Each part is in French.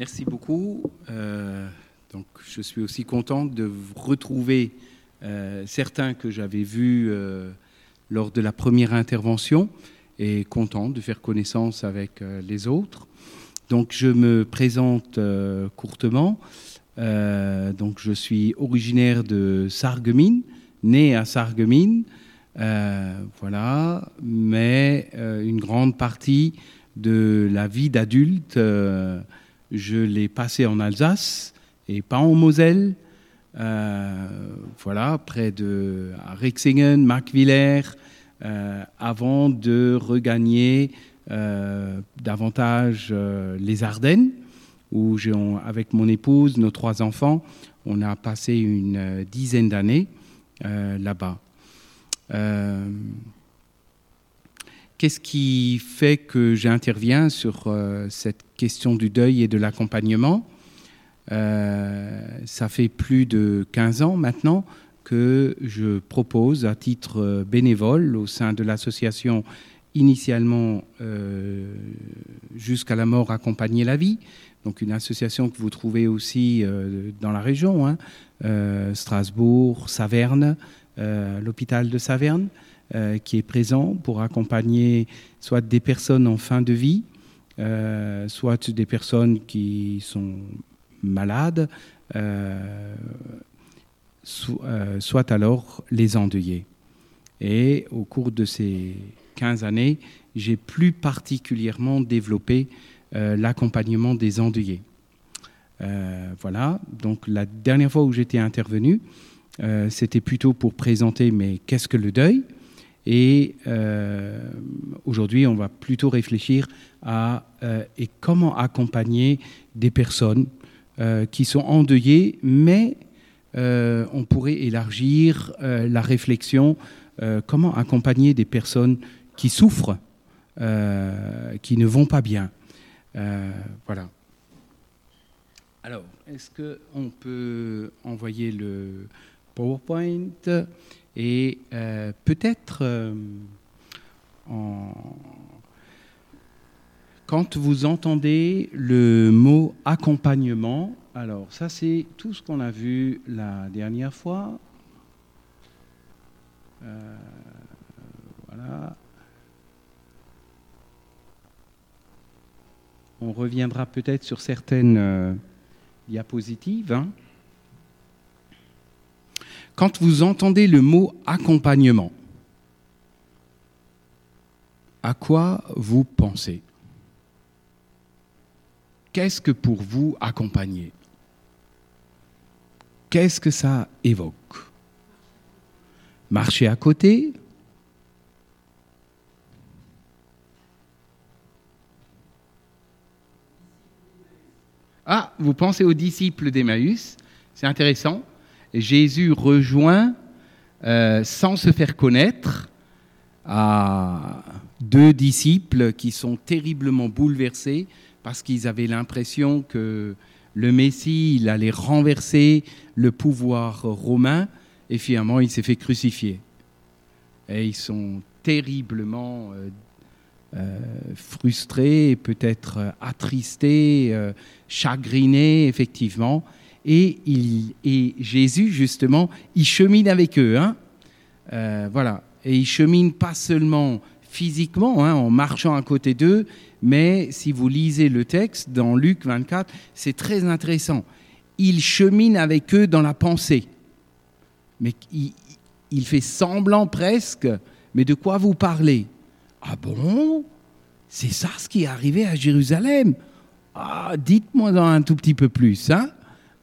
Merci beaucoup. Euh, donc, je suis aussi content de retrouver euh, certains que j'avais vus euh, lors de la première intervention et content de faire connaissance avec les autres. Donc, je me présente courtement. donc, je suis originaire de Sarreguemines, né à Sarreguemines. voilà, mais une grande partie de la vie d'adulte je l'ai passé en Alsace et pas en Moselle. Euh, voilà, près de Rixingen, Marquevillers, euh, avant de regagner euh, davantage les Ardennes, où avec mon épouse, nos trois enfants, on a passé une dizaine d'années là-bas. Qu'est-ce qui fait que j'interviens sur euh, cette question du deuil et de l'accompagnement? Euh, Ça fait plus de 15 ans maintenant que je propose à titre bénévole au sein de l'association initialement euh, jusqu'à la mort accompagner la vie, donc une association que vous trouvez aussi dans la région, hein, Strasbourg, Saverne, l'hôpital de Saverne. Euh, qui est présent pour accompagner soit des personnes en fin de vie, euh, soit des personnes qui sont malades, euh, soit alors les endeuillés. Et au cours de ces 15 années, j'ai plus particulièrement développé l'accompagnement des endeuillés. voilà, donc la dernière fois où j'étais intervenu, c'était plutôt pour présenter mais qu'est-ce que le deuil? Et euh, aujourd'hui, on va plutôt réfléchir à euh, et comment accompagner des personnes euh, qui sont endeuillées, mais on pourrait élargir la réflexion comment accompagner des personnes qui souffrent, qui ne vont pas bien. voilà. Alors, est-ce qu'on peut envoyer le PowerPoint? Et euh, peut-être euh, quand vous entendez le mot accompagnement, alors ça c'est tout ce qu'on a vu la dernière fois. Euh, voilà. On reviendra peut-être sur certaines diapositives. Hein. Quand vous entendez le mot accompagnement, à quoi vous pensez? Qu'est-ce que pour vous accompagner? Qu'est-ce que ça évoque? Marcher à côté? Ah, vous pensez aux disciples d'Emmaüs, c'est intéressant. Jésus rejoint, euh, sans se faire connaître, à deux disciples qui sont terriblement bouleversés parce qu'ils avaient l'impression que le Messie, allait renverser le pouvoir romain et finalement il s'est fait crucifier. Et ils sont terriblement euh, euh, frustrés, peut-être attristés, chagrinés, effectivement et, Jésus, justement, il chemine avec eux. Hein euh, voilà. Et il chemine pas seulement physiquement, hein, en marchant à côté d'eux, mais si vous lisez le texte dans Luc 24, c'est très intéressant. Il chemine avec eux dans la pensée. Mais il, il fait semblant presque, mais de quoi vous parlez? Ah bon? C'est ça ce qui est arrivé à Jérusalem Ah, dites-moi un tout petit peu plus, hein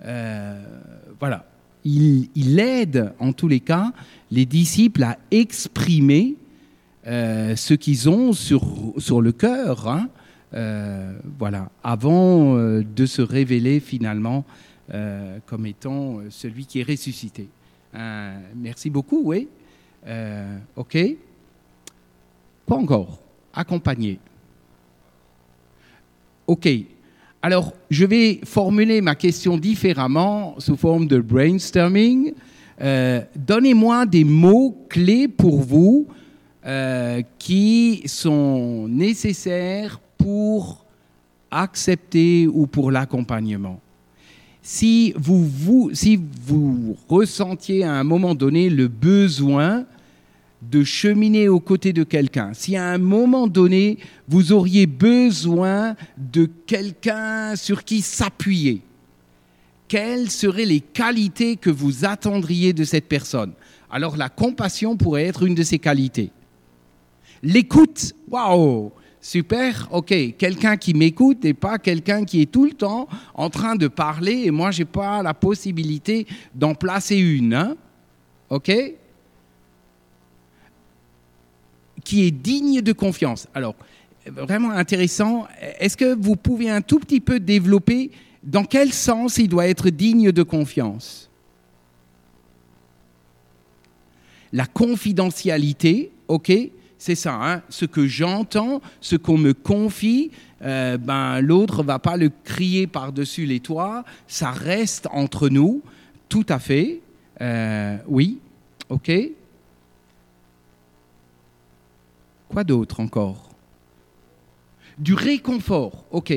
voilà, il, aide en tous les cas les disciples à exprimer euh, ce qu'ils ont sur, sur le cœur, hein. euh, voilà, avant de se révéler finalement comme étant celui qui est ressuscité. merci beaucoup, oui. ok. Pas encore. Accompagné. Ok. Alors, je vais formuler ma question différemment sous forme de brainstorming. Euh, donnez-moi des mots clés pour vous euh, qui sont nécessaires pour accepter ou pour l'accompagnement. Si vous, vous, si vous ressentiez à un moment donné le besoin de cheminer aux côtés de quelqu'un, si à un moment donné vous auriez besoin de quelqu'un sur qui s'appuyer, quelles seraient les qualités que vous attendriez de cette personne? Alors la compassion pourrait être une de ces qualités. L'écoute, waouh Super, ok, quelqu'un qui m'écoute et pas quelqu'un qui est tout le temps en train de parler et moi, je n'ai pas la possibilité d'en placer une. Hein? Ok? Qui est digne de confiance. Alors, vraiment intéressant, est-ce que vous pouvez un tout petit peu développer dans quel sens il doit être digne de confiance? La confidentialité, ok, c'est ça, hein. ce que j'entends, ce qu'on me confie, euh, ben, l'autre va pas le crier par-dessus les toits, ça reste entre nous, tout à fait, euh, oui, ok. Quoi d'autre encore? Du réconfort, ok.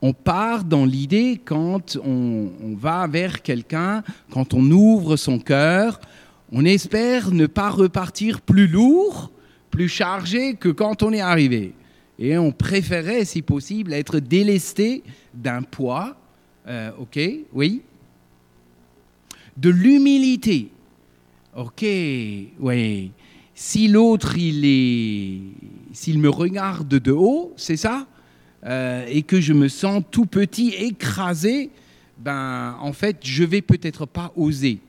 On part dans l'idée quand on va vers quelqu'un, quand on ouvre son cœur, on espère ne pas repartir plus lourd, plus chargé que quand on est arrivé. Et on préférait, si possible, être délesté d'un poids. Euh, ok, oui. De l'humilité. Ok, oui. Si l'autre, il est, s'il me regarde de haut, c'est ça, euh, et que je me sens tout petit, écrasé, ben, en fait, je vais peut-être pas oser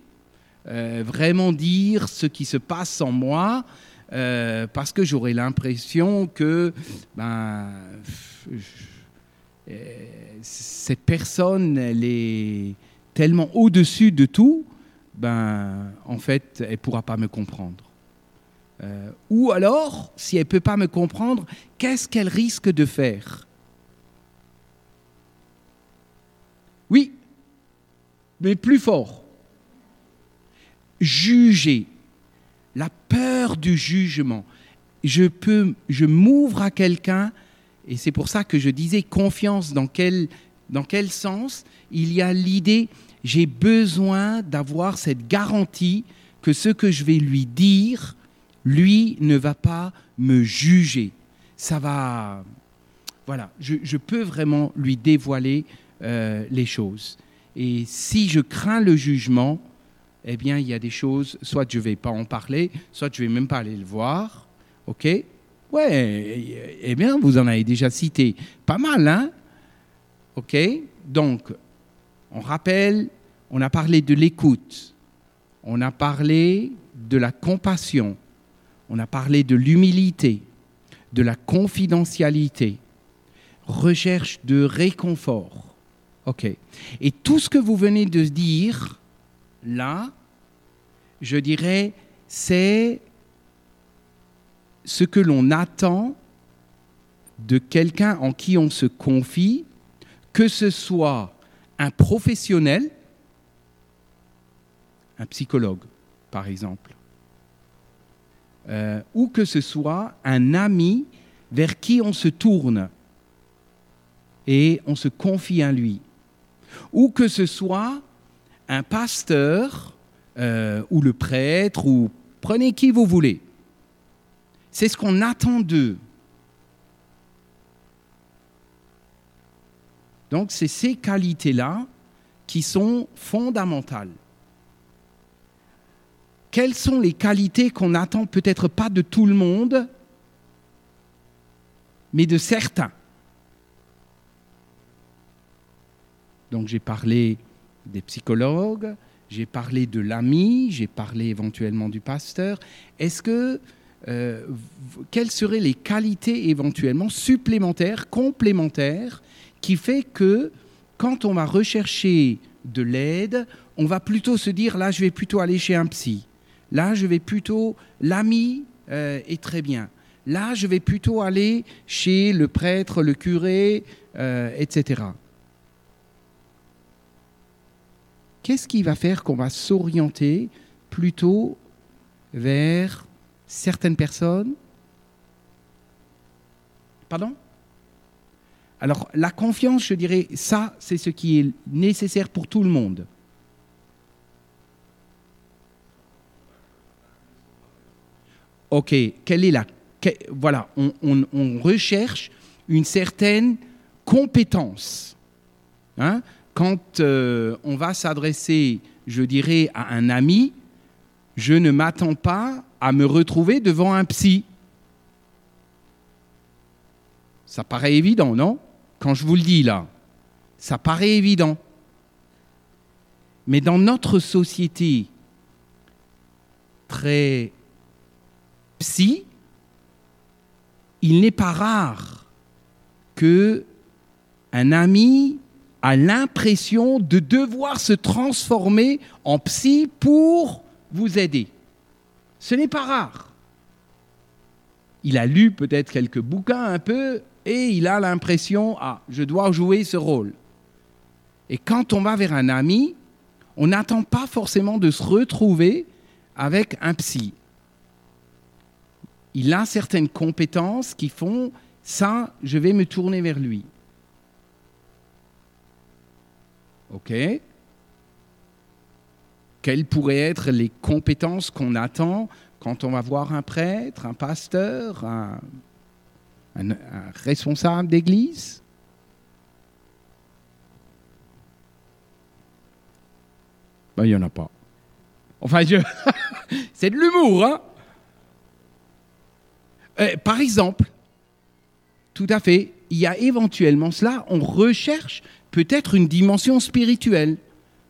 euh, vraiment dire ce qui se passe en moi, euh, parce que j'aurais l'impression que ben, cette personne, elle est tellement au-dessus de tout, ben, en fait, elle pourra pas me comprendre. Euh, ou alors, si elle ne peut pas me comprendre, qu'est-ce qu'elle risque de faire? Oui, mais plus fort. Juger la peur du jugement. Je je m'ouvre à quelqu'un, et c'est pour ça que je disais confiance. Dans quel, dans quel sens? Il y a l'idée, j'ai besoin d'avoir cette garantie que ce que je vais lui dire, lui ne va pas me juger. Ça va, voilà, je, peux vraiment lui dévoiler euh, les choses. Et si je crains le jugement, eh bien, il y a des choses, soit je ne vais pas en parler, soit je ne vais même pas aller le voir. OK? Ouais, eh bien, vous en avez déjà cité pas mal, hein? OK? Donc, on rappelle, on a parlé de l'écoute, on a parlé de la compassion, on a parlé de l'humilité, de la confidentialité, recherche de réconfort. Et tout ce que vous venez de dire, là, je dirais, c'est ce que l'on attend de quelqu'un en qui on se confie, que ce soit un professionnel, un psychologue par exemple, euh, ou que ce soit un ami vers qui on se tourne et on se confie à lui, ou que ce soit un pasteur euh, ou le prêtre, ou prenez qui vous voulez. C'est ce qu'on attend d'eux. Donc c'est ces qualités-là qui sont fondamentales. Quelles sont les qualités qu'on n'attend peut-être pas de tout le monde, mais de certains? Donc j'ai parlé des psychologues, j'ai parlé de l'ami, j'ai parlé éventuellement du pasteur. Est-ce que euh, quelles seraient les qualités éventuellement supplémentaires, complémentaires, qui fait que quand on va rechercher de l'aide, on va plutôt se dire là, je vais plutôt aller chez un psy? Là, je vais plutôt l'ami euh, est très bien. Là, je vais plutôt aller chez le prêtre, le curé, euh, etc. qu'est-ce qui va faire qu'on va s'orienter plutôt vers certaines personnes? Pardon? Alors la confiance, je dirais, ça, c'est ce qui est nécessaire pour tout le monde. Ok, quelle est la... voilà, on, recherche une certaine compétence. Hein. Quand euh, on va s'adresser, je dirais, à un ami, je ne m'attends pas à me retrouver devant un psy. Ça paraît évident, non? Quand je vous le dis là, ça paraît évident. Mais dans notre société très psy, il n'est pas rare que un ami a l'impression de devoir se transformer en psy pour vous aider. Ce n'est pas rare. Il a lu peut-être quelques bouquins un peu et il a l'impression, ah, je dois jouer ce rôle. Et quand on va vers un ami, on n'attend pas forcément de se retrouver avec un psy. Il a certaines compétences qui font ça, je vais me tourner vers lui. OK Quelles pourraient être les compétences qu'on attend quand on va voir un prêtre, un pasteur, un, responsable d'église? Ben, Il n'y en a pas. Enfin, c'est de l'humour, hein? Euh, Par exemple, tout à fait, il y a éventuellement cela, on recherche peut-être une dimension spirituelle.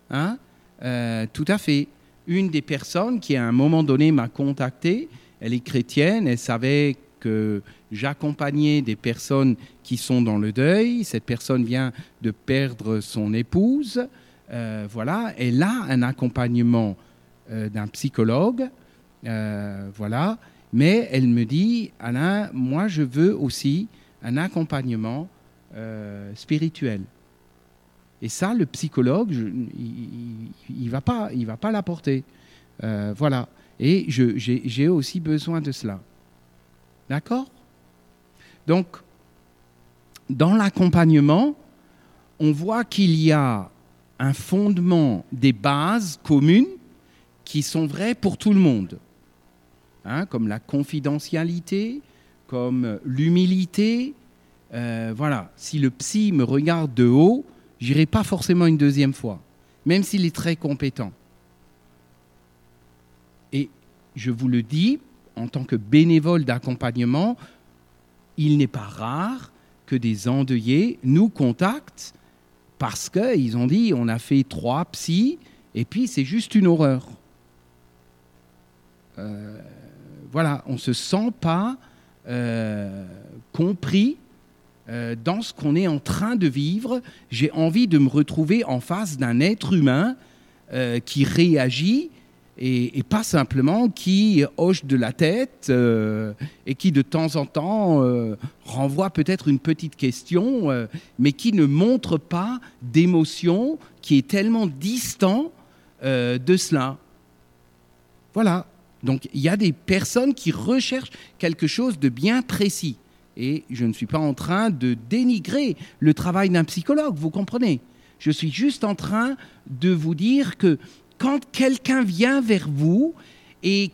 Hein euh, tout à fait. Une des personnes qui, à un moment donné, m'a contacté, elle est chrétienne, elle savait que j'accompagnais des personnes qui sont dans le deuil. Cette personne vient de perdre son épouse. Euh, voilà, elle a un accompagnement d'un psychologue. Voilà, mais elle me dit, Alain, moi je veux aussi un accompagnement spirituel. Et ça, le psychologue, il ne va pas, pas l'apporter. voilà. Et j'ai aussi besoin de cela. D'accord? Donc, dans l'accompagnement, on voit qu'il y a un fondement des bases communes qui sont vraies pour tout le monde, hein, comme la confidentialité, comme l'humilité. Euh, voilà, si le psy me regarde de haut, j'irai pas forcément une deuxième fois, même s'il est très compétent. Et je vous le dis, en tant que bénévole d'accompagnement, il n'est pas rare que des endeuillés nous contactent parce qu'ils ont dit on a fait trois psys et puis c'est juste une horreur. Euh, voilà, on se sent pas euh, compris euh, dans ce qu'on est en train de vivre. J'ai envie de me retrouver en face d'un être humain qui réagit et, pas simplement qui hoche de la tête euh, et qui de temps en temps euh, renvoie peut-être une petite question, euh, mais qui ne montre pas d'émotion, qui est tellement distant de cela. Voilà. Donc il y a des personnes qui recherchent quelque chose de bien précis. Et je ne suis pas en train de dénigrer le travail d'un psychologue, vous comprenez Je suis juste en train de vous dire que quand quelqu'un vient vers vous et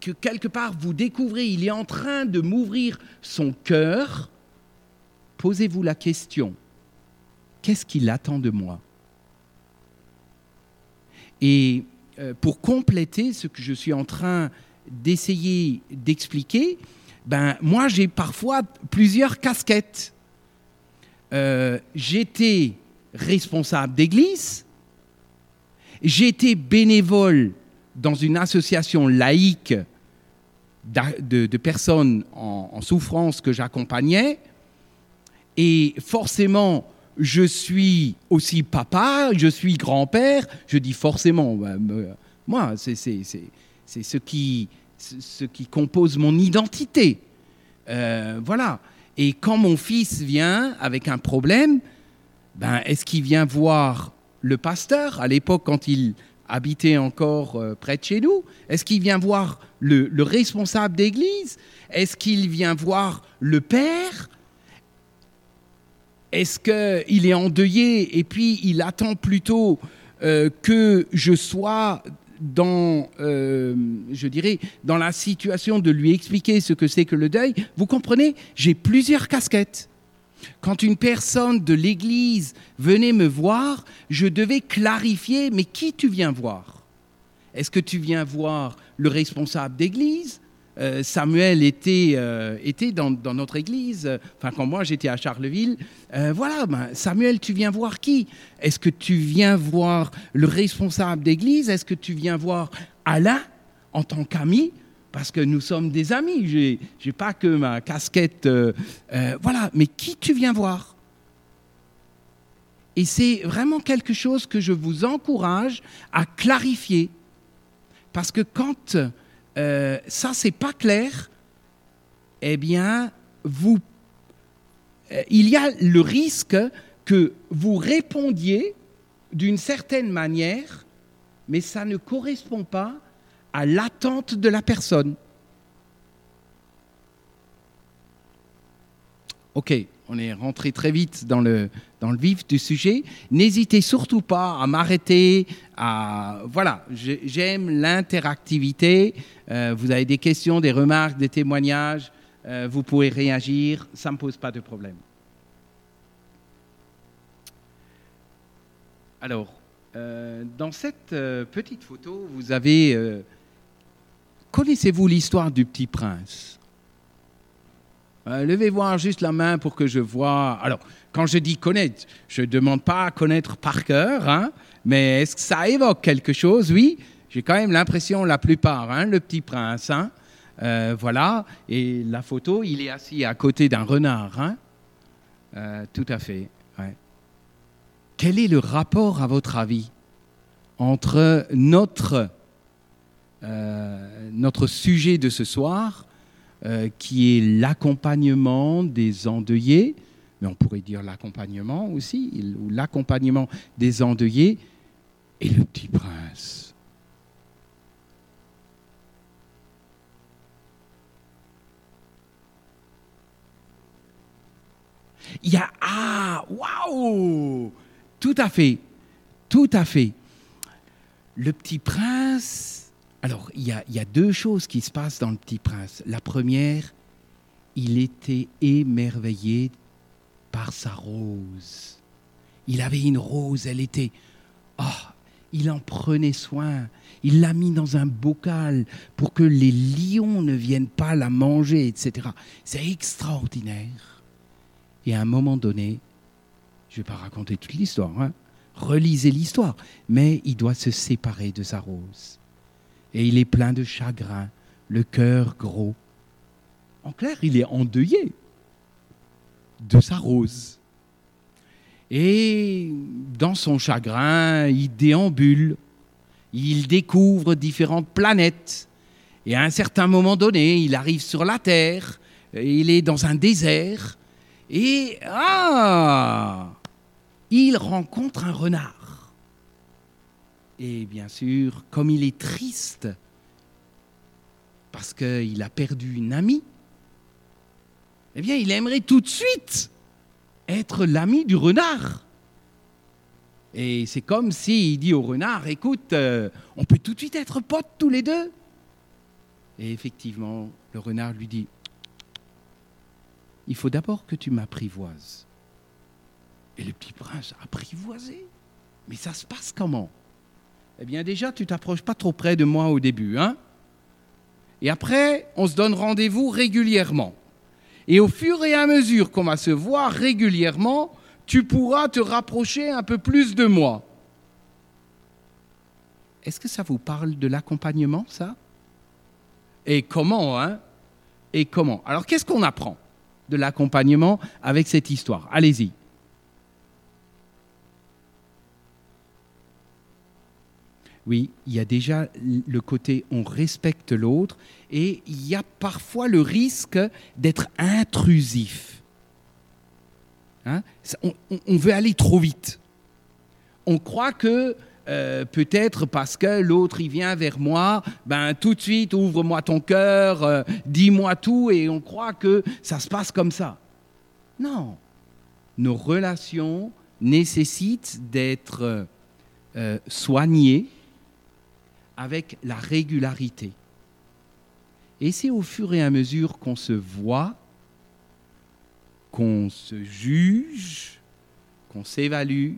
que quelque part vous découvrez, il est en train de m'ouvrir son cœur, posez-vous la question, qu'est-ce qu'il attend de moi? Et pour compléter ce que je suis en train d'essayer d'expliquer, ben, moi j'ai parfois plusieurs casquettes. Euh, j'étais responsable d'église, J'étais bénévole dans une association laïque de, personnes en, souffrance que j'accompagnais. Et forcément, je suis aussi papa, je suis grand-père. Je dis forcément, bah, moi, c'est ce qui, compose mon identité. Euh, voilà. Et quand mon fils vient avec un problème, ben, est-ce qu'il vient voir le pasteur, à l'époque quand il habitait encore euh, près de chez nous Est-ce qu'il vient voir le, responsable d'église? Est-ce qu'il vient voir le père? Est-ce qu'il est endeuillé et puis il attend plutôt euh, que je sois dans, euh, je dirais, dans la situation de lui expliquer ce que c'est que le deuil, vous comprenez, j'ai plusieurs casquettes. Quand une personne de l'Église venait me voir, je devais clarifier, mais qui tu viens voir? Est-ce que tu viens voir le responsable d'Église? Euh, Samuel était, euh, était dans, notre église, enfin quand moi j'étais à Charleville, euh, voilà, ben, Samuel, tu viens voir qui? Est-ce que tu viens voir le responsable d'église? Est-ce que tu viens voir Alain en tant qu'ami? Parce que nous sommes des amis. Je n'ai pas que ma casquette. voilà, mais qui tu viens voir? Et c'est vraiment quelque chose que je vous encourage à clarifier. Parce que quand euh, ça, c'est pas clair, eh bien, vous, euh, il y a le risque que vous répondiez d'une certaine manière, mais ça ne correspond pas à l'attente de la personne. Ok, on est rentré très vite dans le, vif du sujet. N'hésitez surtout pas à m'arrêter. À, voilà, j'aime l'interactivité. Euh, vous avez des questions, des remarques, des témoignages. Euh, vous pouvez réagir. Ça ne me pose pas de problème. Alors, euh, dans cette petite photo, vous avez... Connaissez-vous l'histoire du petit prince? Euh, levez voir juste la main pour que je vois. Alors, quand je dis connaître, je ne demande pas à connaître par cœur, hein, mais est-ce que ça évoque quelque chose? Oui, j'ai quand même l'impression, la plupart, hein, le petit prince. Hein, euh, voilà, et la photo, il est assis à côté d'un renard. Hein. Euh, tout à fait. Quel est le rapport, à votre avis, entre notre, notre sujet de ce soir euh, qui est l'accompagnement des endeuillés, mais on pourrait dire l'accompagnement aussi, ou l'accompagnement des endeuillés, et le petit prince. Il y a ah waouh tout à fait tout à fait le petit prince alors, il y, a, deux choses qui se passent dans le Petit Prince. La première, il était émerveillé par sa rose. Il avait une rose, elle était... Oh, il en prenait soin. Il l'a mis dans un bocal pour que les lions ne viennent pas la manger, etc. C'est extraordinaire. Et à un moment donné, je ne vais pas raconter toute l'histoire, hein, relisez l'histoire, mais il doit se séparer de sa rose et il est plein de chagrin, le cœur gros. En clair, il est endeuillé de sa rose. Et dans son chagrin, il déambule, il découvre différentes planètes. Et à un certain moment donné, il arrive sur la Terre, il est dans un désert, et ah, il rencontre un renard. Et bien sûr, comme il est triste parce qu'il a perdu une amie, eh bien, il aimerait tout de suite être l'ami du renard. Et c'est comme s'il dit au renard, écoute, euh, on peut tout de suite être potes tous les deux. Et effectivement, le renard lui dit, il faut d'abord que tu m'apprivoises. Et le petit prince, apprivoisé Mais ça se passe comment? Eh bien déjà, tu t'approches pas trop près de moi au début. Hein et après, on se donne rendez-vous régulièrement. Et au fur et à mesure qu'on va se voir régulièrement, tu pourras te rapprocher un peu plus de moi. Est-ce que ça vous parle de l'accompagnement, ça? Et comment, hein? Et comment? Alors, qu'est-ce qu'on apprend de l'accompagnement avec cette histoire? Allez-y. Oui, il y a déjà le côté on respecte l'autre et il y a parfois le risque d'être intrusif. Hein? on, veut aller trop vite. On croit que euh, peut-être parce que l'autre il vient vers moi, ben tout de suite ouvre-moi ton cœur, euh, dis-moi tout et on croit que ça se passe comme ça. Non, nos relations nécessitent d'être euh, soignées avec la régularité. Et c'est au fur et à mesure qu'on se voit, qu'on se juge, qu'on s'évalue,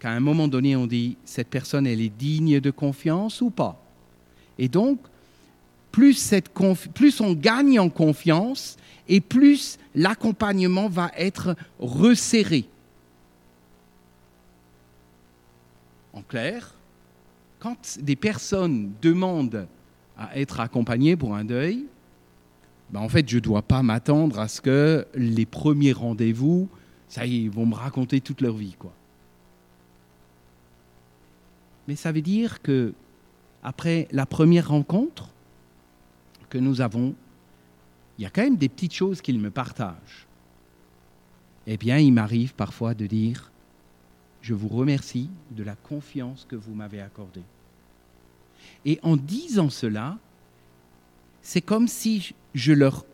qu'à un moment donné, on dit, cette personne, elle est digne de confiance ou pas. Et donc, plus, cette plus on gagne en confiance et plus l'accompagnement va être resserré. En clair, quand des personnes demandent à être accompagnées pour un deuil, ben en fait, je ne dois pas m'attendre à ce que les premiers rendez-vous, ça y est, ils vont me raconter toute leur vie. Quoi. Mais ça veut dire que après la première rencontre que nous avons, il y a quand même des petites choses qu'ils me partagent. Eh bien, il m'arrive parfois de dire, je vous remercie de la confiance que vous m'avez accordée. Et en disant cela, c'est comme si je leur,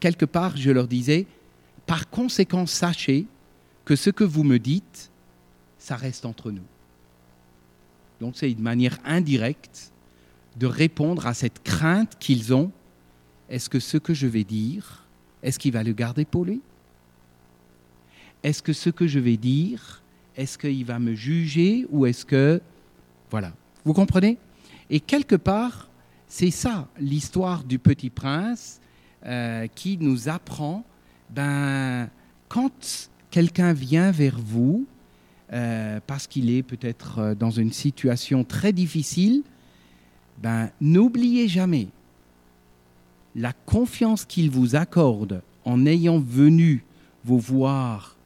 quelque part, je leur disais, par conséquent, sachez que ce que vous me dites, ça reste entre nous. Donc c'est une manière indirecte de répondre à cette crainte qu'ils ont. Est-ce que ce que je vais dire, est-ce qu'il va le garder pour lui? Est-ce que ce que je vais dire, est-ce qu'il va me juger ou est-ce que... Voilà. Vous comprenez? Et quelque part, c'est ça l'histoire du petit prince euh, qui nous apprend, ben, quand quelqu'un vient vers vous, euh, parce qu'il est peut-être euh, dans une situation très difficile, ben, n'oubliez jamais la confiance qu'il vous accorde en ayant venu vous voir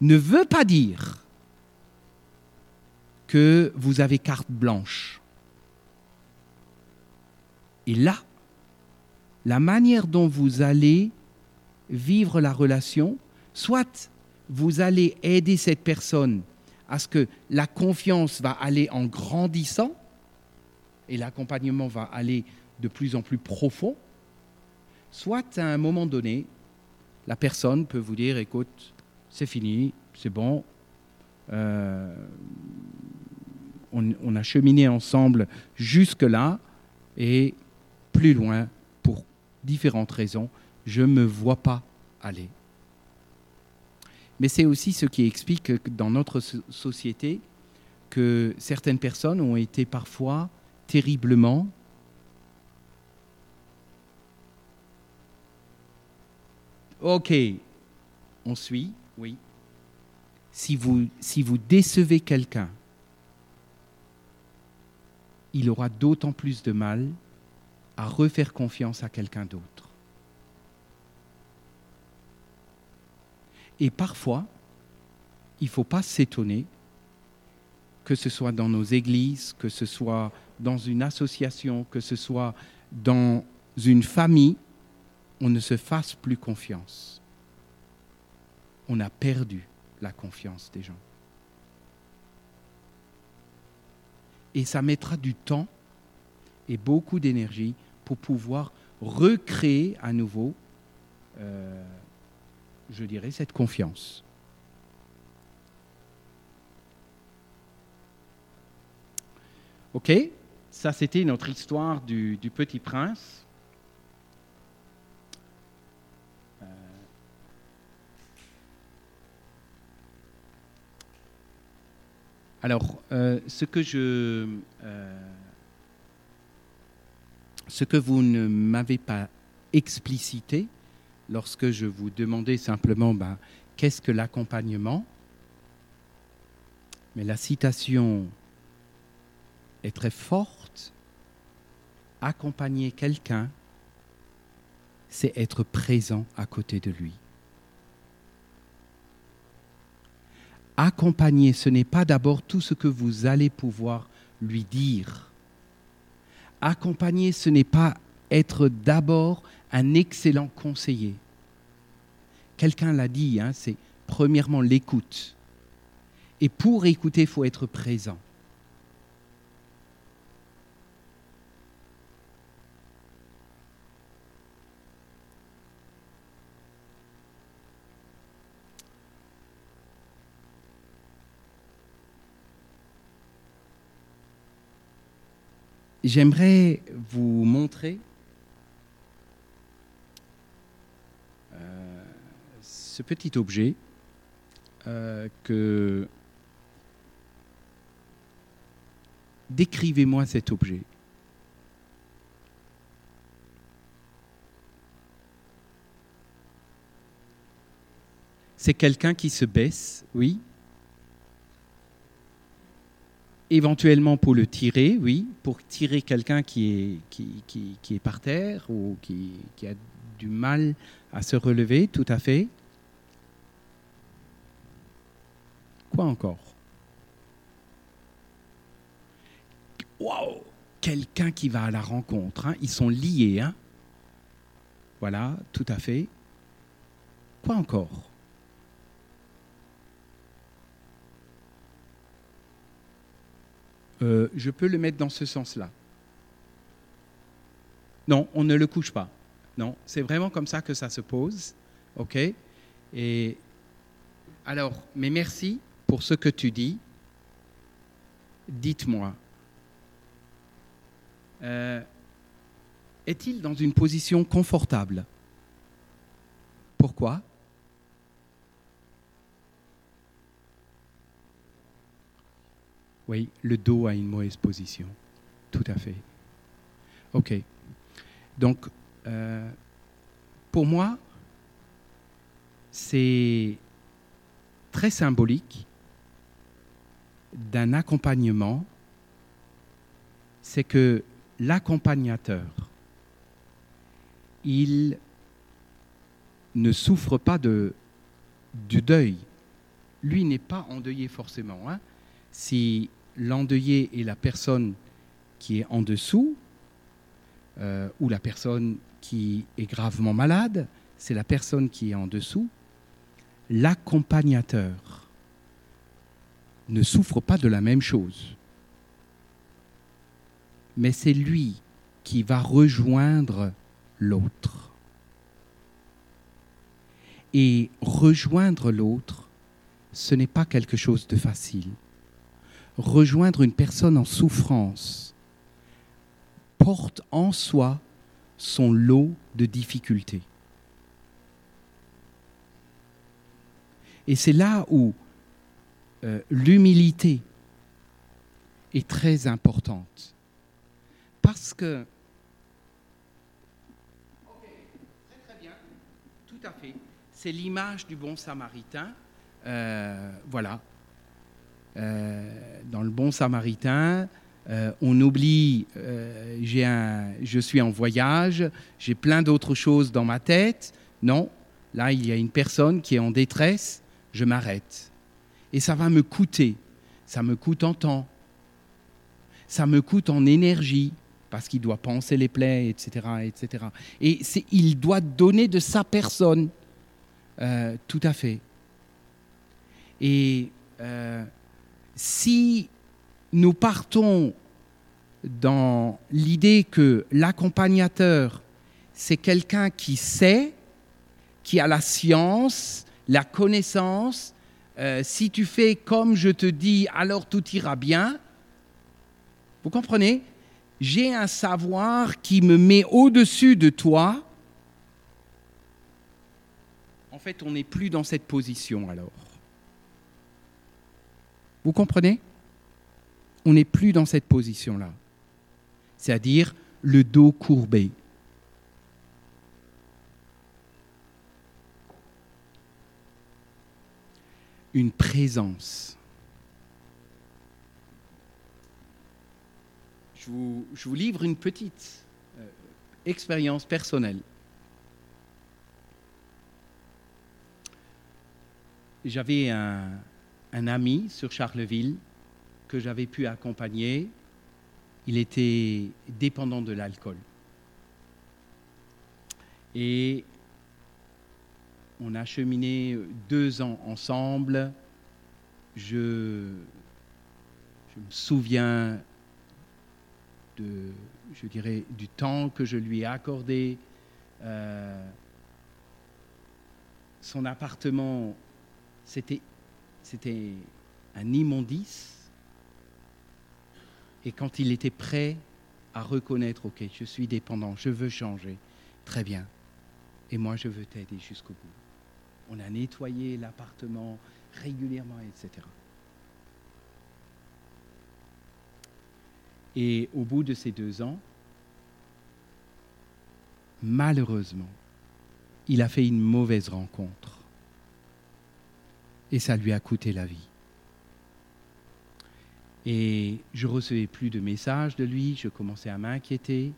ne veut pas dire que vous avez carte blanche. Et là, la manière dont vous allez vivre la relation, soit vous allez aider cette personne à ce que la confiance va aller en grandissant et l'accompagnement va aller de plus en plus profond, soit à un moment donné, la personne peut vous dire, écoute, c'est fini, c'est bon, euh, on, a cheminé ensemble jusque-là et plus loin, pour différentes raisons, je ne me vois pas aller. Mais c'est aussi ce qui explique que dans notre société, que certaines personnes ont été parfois terriblement Ok, on suit, oui. Si vous, si vous décevez quelqu'un, il aura d'autant plus de mal à refaire confiance à quelqu'un d'autre. Et parfois, il ne faut pas s'étonner que ce soit dans nos églises, que ce soit dans une association, que ce soit dans une famille, on ne se fasse plus confiance. On a perdu la confiance des gens. Et ça mettra du temps et beaucoup d'énergie pour pouvoir recréer à nouveau, euh, je dirais, cette confiance. Ok, ça c'était notre histoire du, du petit prince. Alors, euh, ce que je, euh, vous ne m'avez pas explicité lorsque je vous demandais simplement, ben, qu'est-ce que l'accompagnement Mais la citation est très forte. Accompagner quelqu'un, c'est être présent à côté de lui. Accompagner, ce n'est pas d'abord tout ce que vous allez pouvoir lui dire. Accompagner, ce n'est pas être d'abord un excellent conseiller. Quelqu'un l'a dit, hein, c'est premièrement l'écoute. Et pour écouter, il faut être présent. J'aimerais vous montrer euh, ce petit objet euh, que... Décrivez-moi cet objet. C'est quelqu'un qui se baisse, oui. Éventuellement pour le tirer, oui, pour tirer quelqu'un qui est, par terre ou qui, qui a du mal à se relever, tout à fait. Quoi encore? Waouh Quelqu'un qui va à la rencontre. Hein. Ils sont liés. Hein. Voilà, tout à fait. Quoi encore? Euh, je peux le mettre dans ce sens-là. Non, on ne le couche pas. Non, c'est vraiment comme ça que ça se pose. OK? Et alors, mais merci pour ce que tu dis. Dites-moi, euh, est-il dans une position confortable? Pourquoi? Oui, le dos a une mauvaise position. Tout à fait. OK. Donc, euh, pour moi, c'est très symbolique d'un accompagnement, c'est que l'accompagnateur, il ne souffre pas du deuil. Lui n'est pas endeuillé forcément. Hein. Si l'endeuillé est la personne qui est en dessous, euh, ou la personne qui est gravement malade, c'est la personne qui est en dessous, l'accompagnateur ne souffre pas de la même chose. Mais c'est lui qui va rejoindre l'autre. Et rejoindre l'autre, ce n'est pas quelque chose de facile rejoindre une personne en souffrance porte en soi son lot de difficultés. Et c'est là où euh, l'humilité est très importante. Parce que... Ok, très très bien, tout à fait. C'est l'image du bon samaritain. Euh, voilà, dans le bon samaritain, euh, on oublie, euh, un, je suis en voyage, j'ai plein d'autres choses dans ma tête. Non, là, il y a une personne qui est en détresse, je m'arrête. Et ça va me coûter. Ça me coûte en temps. Ça me coûte en énergie, parce qu'il doit penser les plaies, etc. etc. Et il doit donner de sa personne. tout à fait. Et si nous partons dans l'idée que l'accompagnateur, c'est quelqu'un qui sait, qui a la science, la connaissance, euh, si tu fais comme je te dis, alors tout ira bien. Vous comprenez? J'ai un savoir qui me met au-dessus de toi. En fait, on n'est plus dans cette position alors. Vous comprenez? On n'est plus dans cette position-là. C'est-à-dire le dos courbé. Une présence. Je vous, livre une petite euh, expérience personnelle. J'avais un, un ami sur Charleville que j'avais pu accompagner. Il était dépendant de l'alcool. Et on a cheminé deux ans ensemble. Je, me souviens de, je dirais, du temps que je lui ai accordé. Euh, son appartement, c'était c'était un immondice. Et quand il était prêt à reconnaître, ok, je suis dépendant, je veux changer. Très bien. Et moi, je veux t'aider jusqu'au bout. On a nettoyé l'appartement régulièrement, etc. Et au bout de ces deux ans, malheureusement, il a fait une mauvaise rencontre. Et ça lui a coûté la vie. Et je recevais plus de messages de lui, je commençais à m'inquiéter.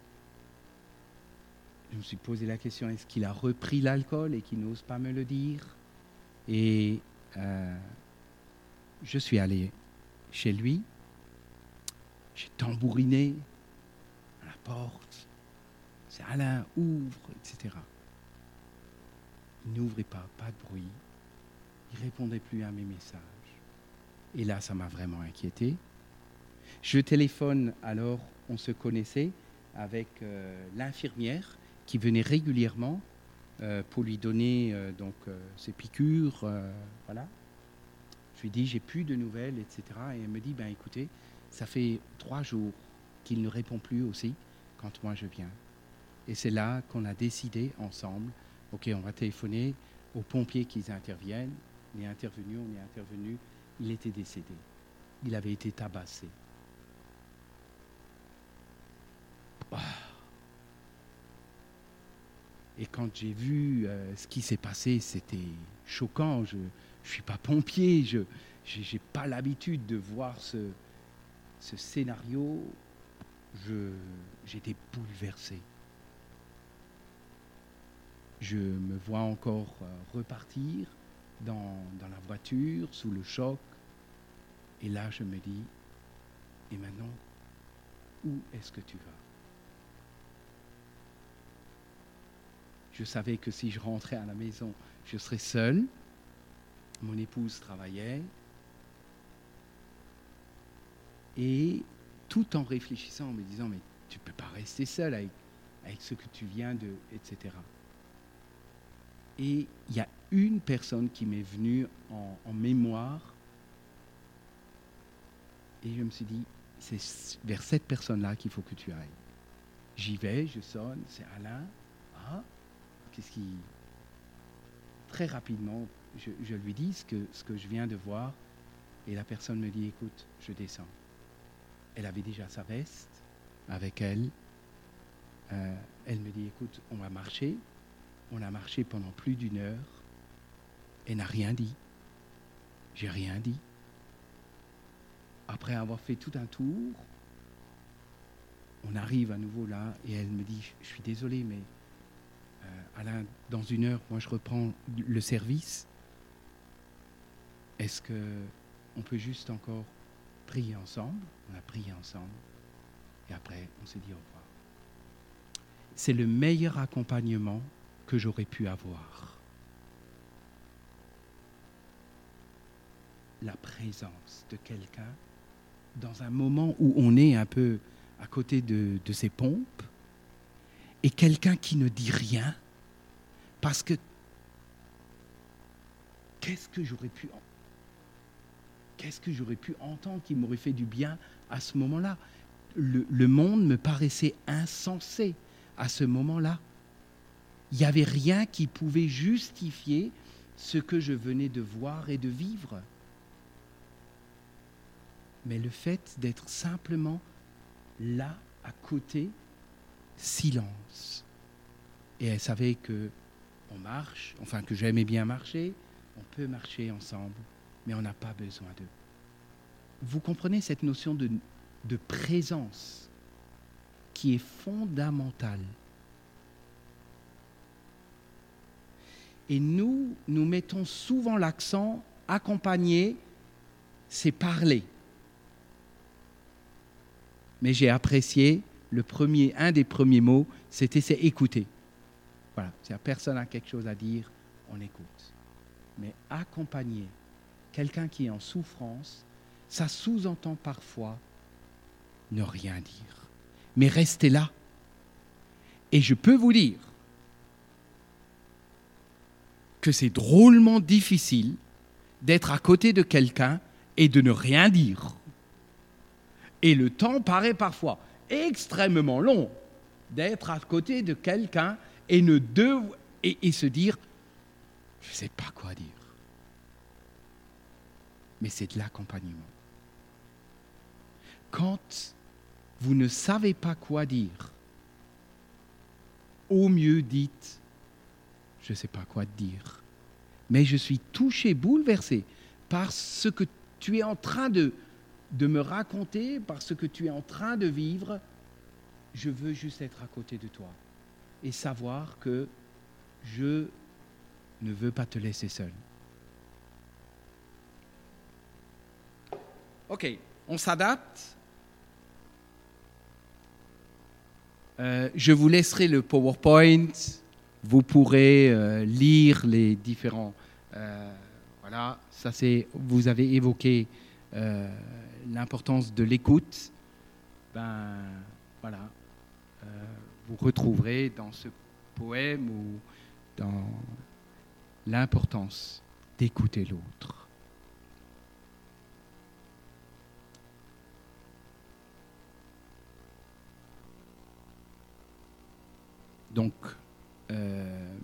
Je me suis posé la question, est-ce qu'il a repris l'alcool et qu'il n'ose pas me le dire? Et euh, je suis allé chez lui, j'ai tambouriné à la porte, c'est Alain, ouvre, etc. Il n'ouvrait pas, pas de bruit, il répondait plus à mes messages. Et là, ça m'a vraiment inquiété. Je téléphone alors, on se connaissait avec euh, l'infirmière qui venait régulièrement euh, pour lui donner euh, donc ses piqûres, voilà. Je lui dis j'ai plus de nouvelles, etc. Et elle me dit ben écoutez, ça fait trois jours qu'il ne répond plus aussi quand moi je viens. Et c'est là qu'on a décidé ensemble, ok, on va téléphoner aux pompiers qu'ils interviennent. On est intervenu, on est intervenu. Il était décédé. Il avait été tabassé. Et quand j'ai vu euh, ce qui s'est passé, c'était choquant. Je ne suis pas pompier, je n'ai pas l'habitude de voir ce, ce scénario. J'étais bouleversé. Je me vois encore euh, repartir dans, la voiture, sous le choc. Et là, je me dis, et maintenant, où est-ce que tu vas? Je savais que si je rentrais à la maison, je serais seul. Mon épouse travaillait. Et tout en réfléchissant, en me disant, mais tu ne peux pas rester seul avec, avec ce que tu viens de, etc. Et il y a une personne qui m'est venue en, mémoire. Et je me suis dit, c'est vers cette personne-là qu'il faut que tu ailles. J'y vais, je sonne, c'est Alain. Ah, qu'est-ce qui... Très rapidement, je, lui dis ce que, ce que je viens de voir, et la personne me dit, écoute, je descends. Elle avait déjà sa veste avec elle. Euh, elle me dit, écoute, on va marcher. On a marché pendant plus d'une heure. Elle n'a rien dit. J'ai rien dit. Après avoir fait tout un tour, on arrive à nouveau là et elle me dit, je suis désolé, mais euh, Alain, dans une heure, moi je reprends le service. Est-ce que on peut juste encore prier ensemble? On a prié ensemble. Et après, on s'est dit au revoir. C'est le meilleur accompagnement que j'aurais pu avoir. La présence de quelqu'un dans un moment où on est un peu à côté de, ses pompes, et quelqu'un qui ne dit rien, parce que qu'est-ce que j'aurais pu qu'est-ce que j'aurais pu entendre qui m'aurait fait du bien à ce moment-là? Le, monde me paraissait insensé à ce moment-là. Il n'y avait rien qui pouvait justifier ce que je venais de voir et de vivre. Mais le fait d'être simplement là, à côté, silence. Et elle savait que on marche, enfin que j'aimais bien marcher, on peut marcher ensemble, mais on n'a pas besoin d'eux. Vous comprenez cette notion de, de présence qui est fondamentale. Et nous, nous mettons souvent l'accent, accompagner, c'est parler. Mais j'ai apprécié le premier, un des premiers mots, c'était c'est écouter. Voilà, si la personne a quelque chose à dire, on écoute. Mais accompagner quelqu'un qui est en souffrance, ça sous-entend parfois ne rien dire, mais rester là. Et je peux vous dire que c'est drôlement difficile d'être à côté de quelqu'un et de ne rien dire. Et le temps paraît parfois extrêmement long d'être à côté de quelqu'un et, ne et se dire, je ne sais pas quoi dire. Mais c'est de l'accompagnement. Quand vous ne savez pas quoi dire, au mieux dites, je ne sais pas quoi dire, mais je suis touché, bouleversé par ce que tu es en train de, de me raconter, par ce que tu es en train de vivre. Je veux juste être à côté de toi et savoir que je ne veux pas te laisser seul. Ok, on s'adapte. Euh, je vous laisserai le PowerPoint. Vous pourrez euh, lire les différents. Euh, voilà, ça c'est. Vous avez évoqué l'importance de l'écoute. Ben voilà, vous retrouverez dans ce poème ou dans l'importance d'écouter l'autre. Donc, euh,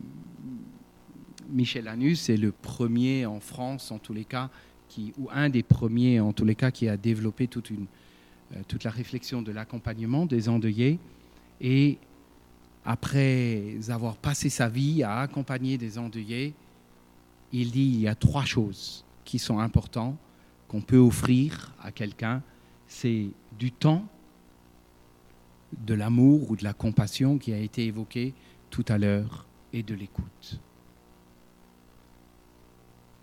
Michel Anus est le premier en France, en tous les cas, qui, ou un des premiers, en tous les cas, qui a développé toute, euh, toute la réflexion de l'accompagnement des endeuillés. Et après avoir passé sa vie à accompagner des endeuillés, il dit il y a trois choses qui sont importantes qu'on peut offrir à quelqu'un. C'est du temps, de l'amour ou de la compassion qui a été évoqué tout à l'heure et de l'écoute.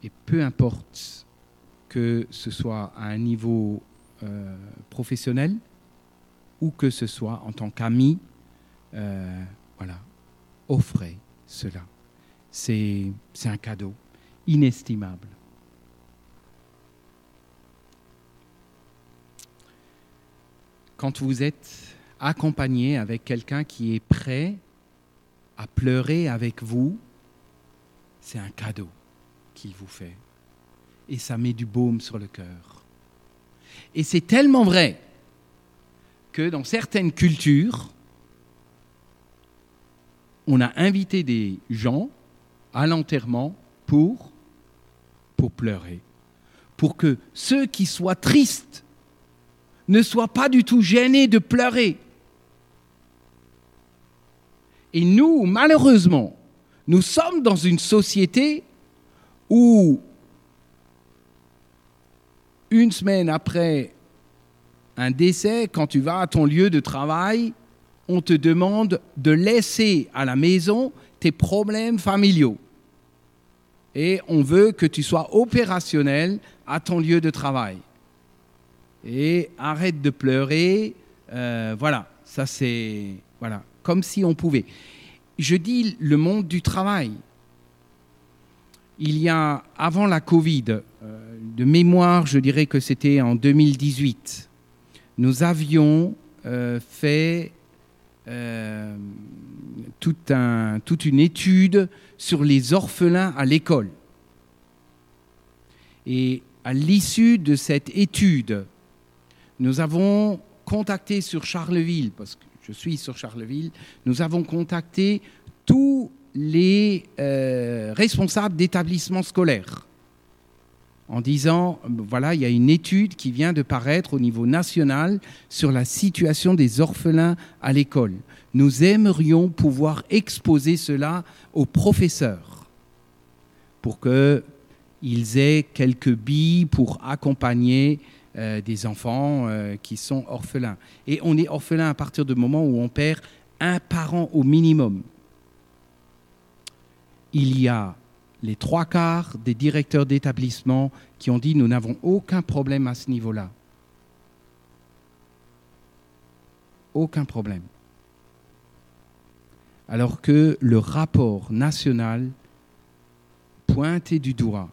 Et peu importe que ce soit à un niveau euh, professionnel ou que ce soit en tant qu'ami, euh, voilà, offrez cela. C'est un cadeau inestimable. Quand vous êtes accompagné avec quelqu'un qui est prêt à pleurer avec vous, c'est un cadeau qu'il vous fait. Et ça met du baume sur le cœur. Et c'est tellement vrai que dans certaines cultures, on a invité des gens à l'enterrement pour, pour pleurer. Pour que ceux qui soient tristes ne soient pas du tout gênés de pleurer. Et nous, malheureusement, nous sommes dans une société où une semaine après un décès, quand tu vas à ton lieu de travail, on te demande de laisser à la maison tes problèmes familiaux. Et on veut que tu sois opérationnel à ton lieu de travail. Et arrête de pleurer. Euh, voilà, ça c'est... Voilà comme si on pouvait. Je dis le monde du travail. Il y a, avant la Covid, de mémoire, je dirais que c'était en 2018, nous avions euh, fait euh, toute une étude sur les orphelins à l'école. Et à l'issue de cette étude, nous avons contacté sur Charleville, parce que je suis sur Charleville, nous avons contacté tous les euh, responsables d'établissements scolaires en disant, voilà, il y a une étude qui vient de paraître au niveau national sur la situation des orphelins à l'école. Nous aimerions pouvoir exposer cela aux professeurs pour qu'ils aient quelques billes pour accompagner euh, des enfants euh, qui sont orphelins. Et on est orphelin à partir du moment où on perd un parent au minimum. Il y a les trois quarts des directeurs d'établissement qui ont dit nous n'avons aucun problème à ce niveau-là. Aucun problème. Alors que le rapport national pointait du doigt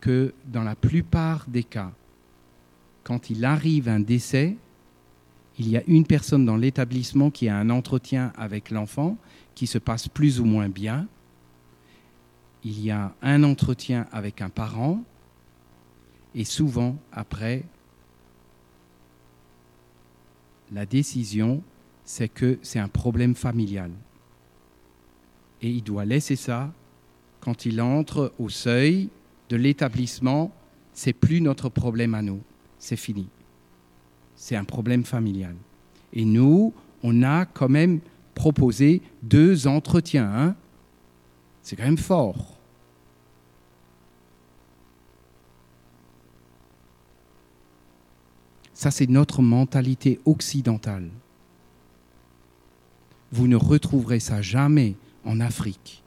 que dans la plupart des cas, quand il arrive un décès, il y a une personne dans l'établissement qui a un entretien avec l'enfant qui se passe plus ou moins bien. Il y a un entretien avec un parent et souvent après, la décision, c'est que c'est un problème familial. Et il doit laisser ça quand il entre au seuil de l'établissement, c'est plus notre problème à nous, c'est fini. C'est un problème familial. Et nous, on a quand même proposé deux entretiens. Hein. c'est quand même fort. Ça, c'est notre mentalité occidentale. Vous ne retrouverez ça jamais en Afrique.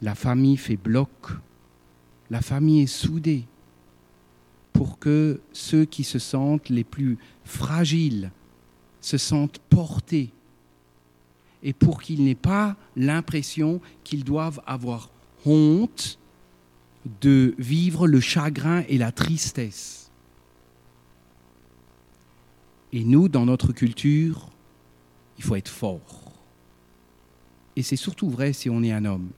La famille fait bloc. La famille est soudée pour que ceux qui se sentent les plus fragiles se sentent portés et pour qu'ils n'aient pas l'impression qu'ils doivent avoir honte de vivre le chagrin et la tristesse. Et nous, dans notre culture, il faut être fort. Et c'est surtout vrai si on est un homme.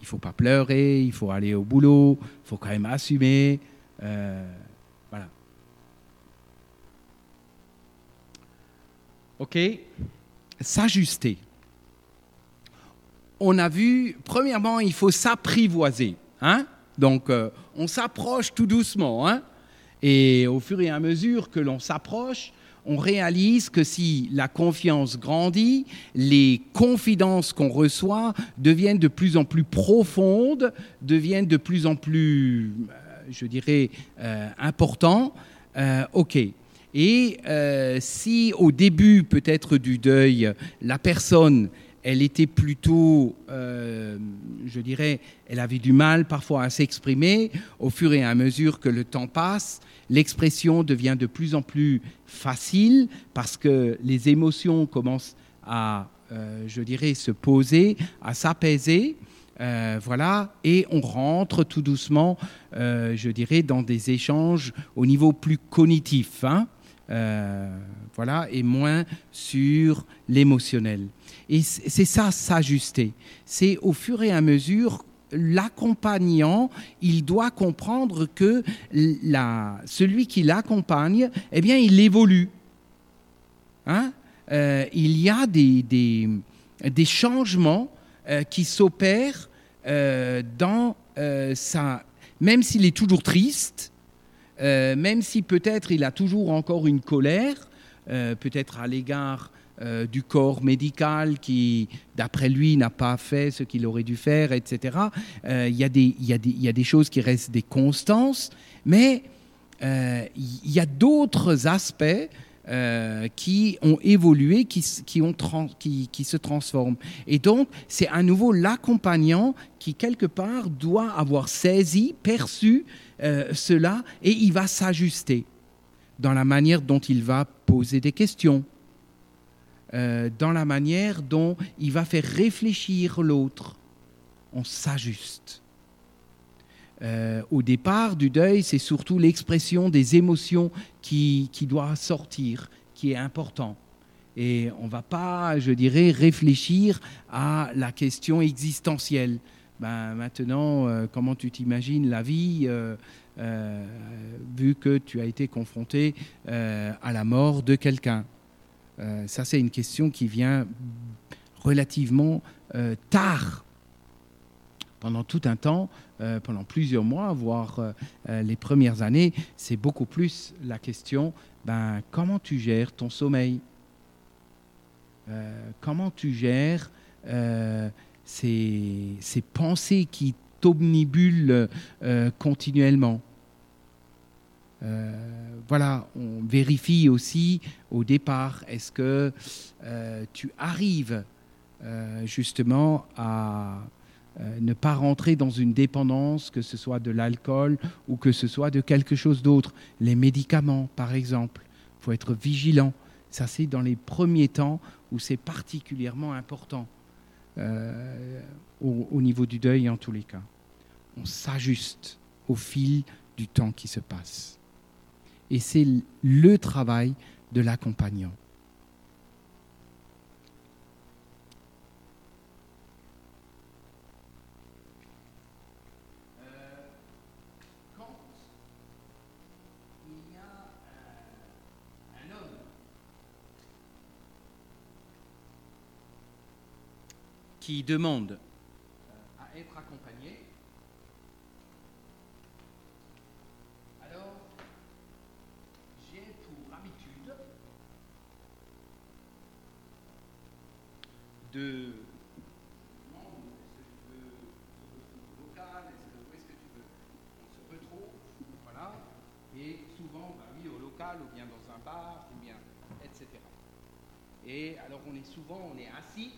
Il ne faut pas pleurer, il faut aller au boulot, il faut quand même assumer. Euh, voilà. OK? S'ajuster. On a vu, premièrement, il faut s'apprivoiser. Hein Donc, euh, on s'approche tout doucement. Hein et au fur et à mesure que l'on s'approche, on réalise que si la confiance grandit, les confidences qu'on reçoit deviennent de plus en plus profondes, deviennent de plus en plus, euh, je dirais, euh, importants. Euh, ok. Et si au début peut-être du deuil, la personne elle était plutôt, je dirais, elle avait du mal parfois à s'exprimer. Au fur et à mesure que le temps passe, l'expression devient de plus en plus facile parce que les émotions commencent à, euh, je dirais, se poser, à s'apaiser. Euh, voilà, et on rentre tout doucement, euh, je dirais, dans des échanges au niveau plus cognitif, hein. voilà, et moins sur l'émotionnel. Et c'est ça, s'ajuster. C'est au fur et à mesure l'accompagnant, il doit comprendre que celui qui l'accompagne, eh bien, il évolue. Hein? Euh, il y a des, des, changements euh, qui s'opèrent euh, dans sa... Même s'il est toujours triste, même si peut-être il a toujours encore une colère, peut-être à l'égard euh, du corps médical qui, d'après lui, n'a pas fait ce qu'il aurait dû faire, etc. Euh, il y, a des choses qui restent des constances, mais euh, il y a d'autres aspects qui ont évolué, qui, se transforment. Et donc, c'est à nouveau l'accompagnant qui, quelque part, doit avoir saisi, perçu cela, et il va s'ajuster dans la manière dont il va poser des questions, euh, dans la manière dont il va faire réfléchir l'autre. On s'ajuste. Euh, au départ du deuil, c'est surtout l'expression des émotions qui, qui doit sortir, qui est important. Et on ne va pas, je dirais, réfléchir à la question existentielle. Ben, maintenant, euh, comment tu t'imagines la vie vu que tu as été confronté à la mort de quelqu'un? Euh, ça, c'est une question qui vient relativement euh, tard. Pendant tout un temps, euh, pendant plusieurs mois, voire les premières années, c'est beaucoup plus la question ben, comment tu gères ton sommeil? Comment tu gères ces, ces, pensées qui t'omnibulent continuellement? Euh, voilà, on vérifie aussi au départ, est-ce que euh, tu arrives euh, justement à ne pas rentrer dans une dépendance, que ce soit de l'alcool ou que ce soit de quelque chose d'autre. Les médicaments, par exemple, il faut être vigilant. Ça, c'est dans les premiers temps où c'est particulièrement important au, au niveau du deuil en tous les cas. On s'ajuste au fil du temps qui se passe et c'est le travail de l'accompagnant. qui demande de Et souvent, bah oui, au local, ou bien dans un bar, ou bien, etc. Et alors, on est souvent, on est assis.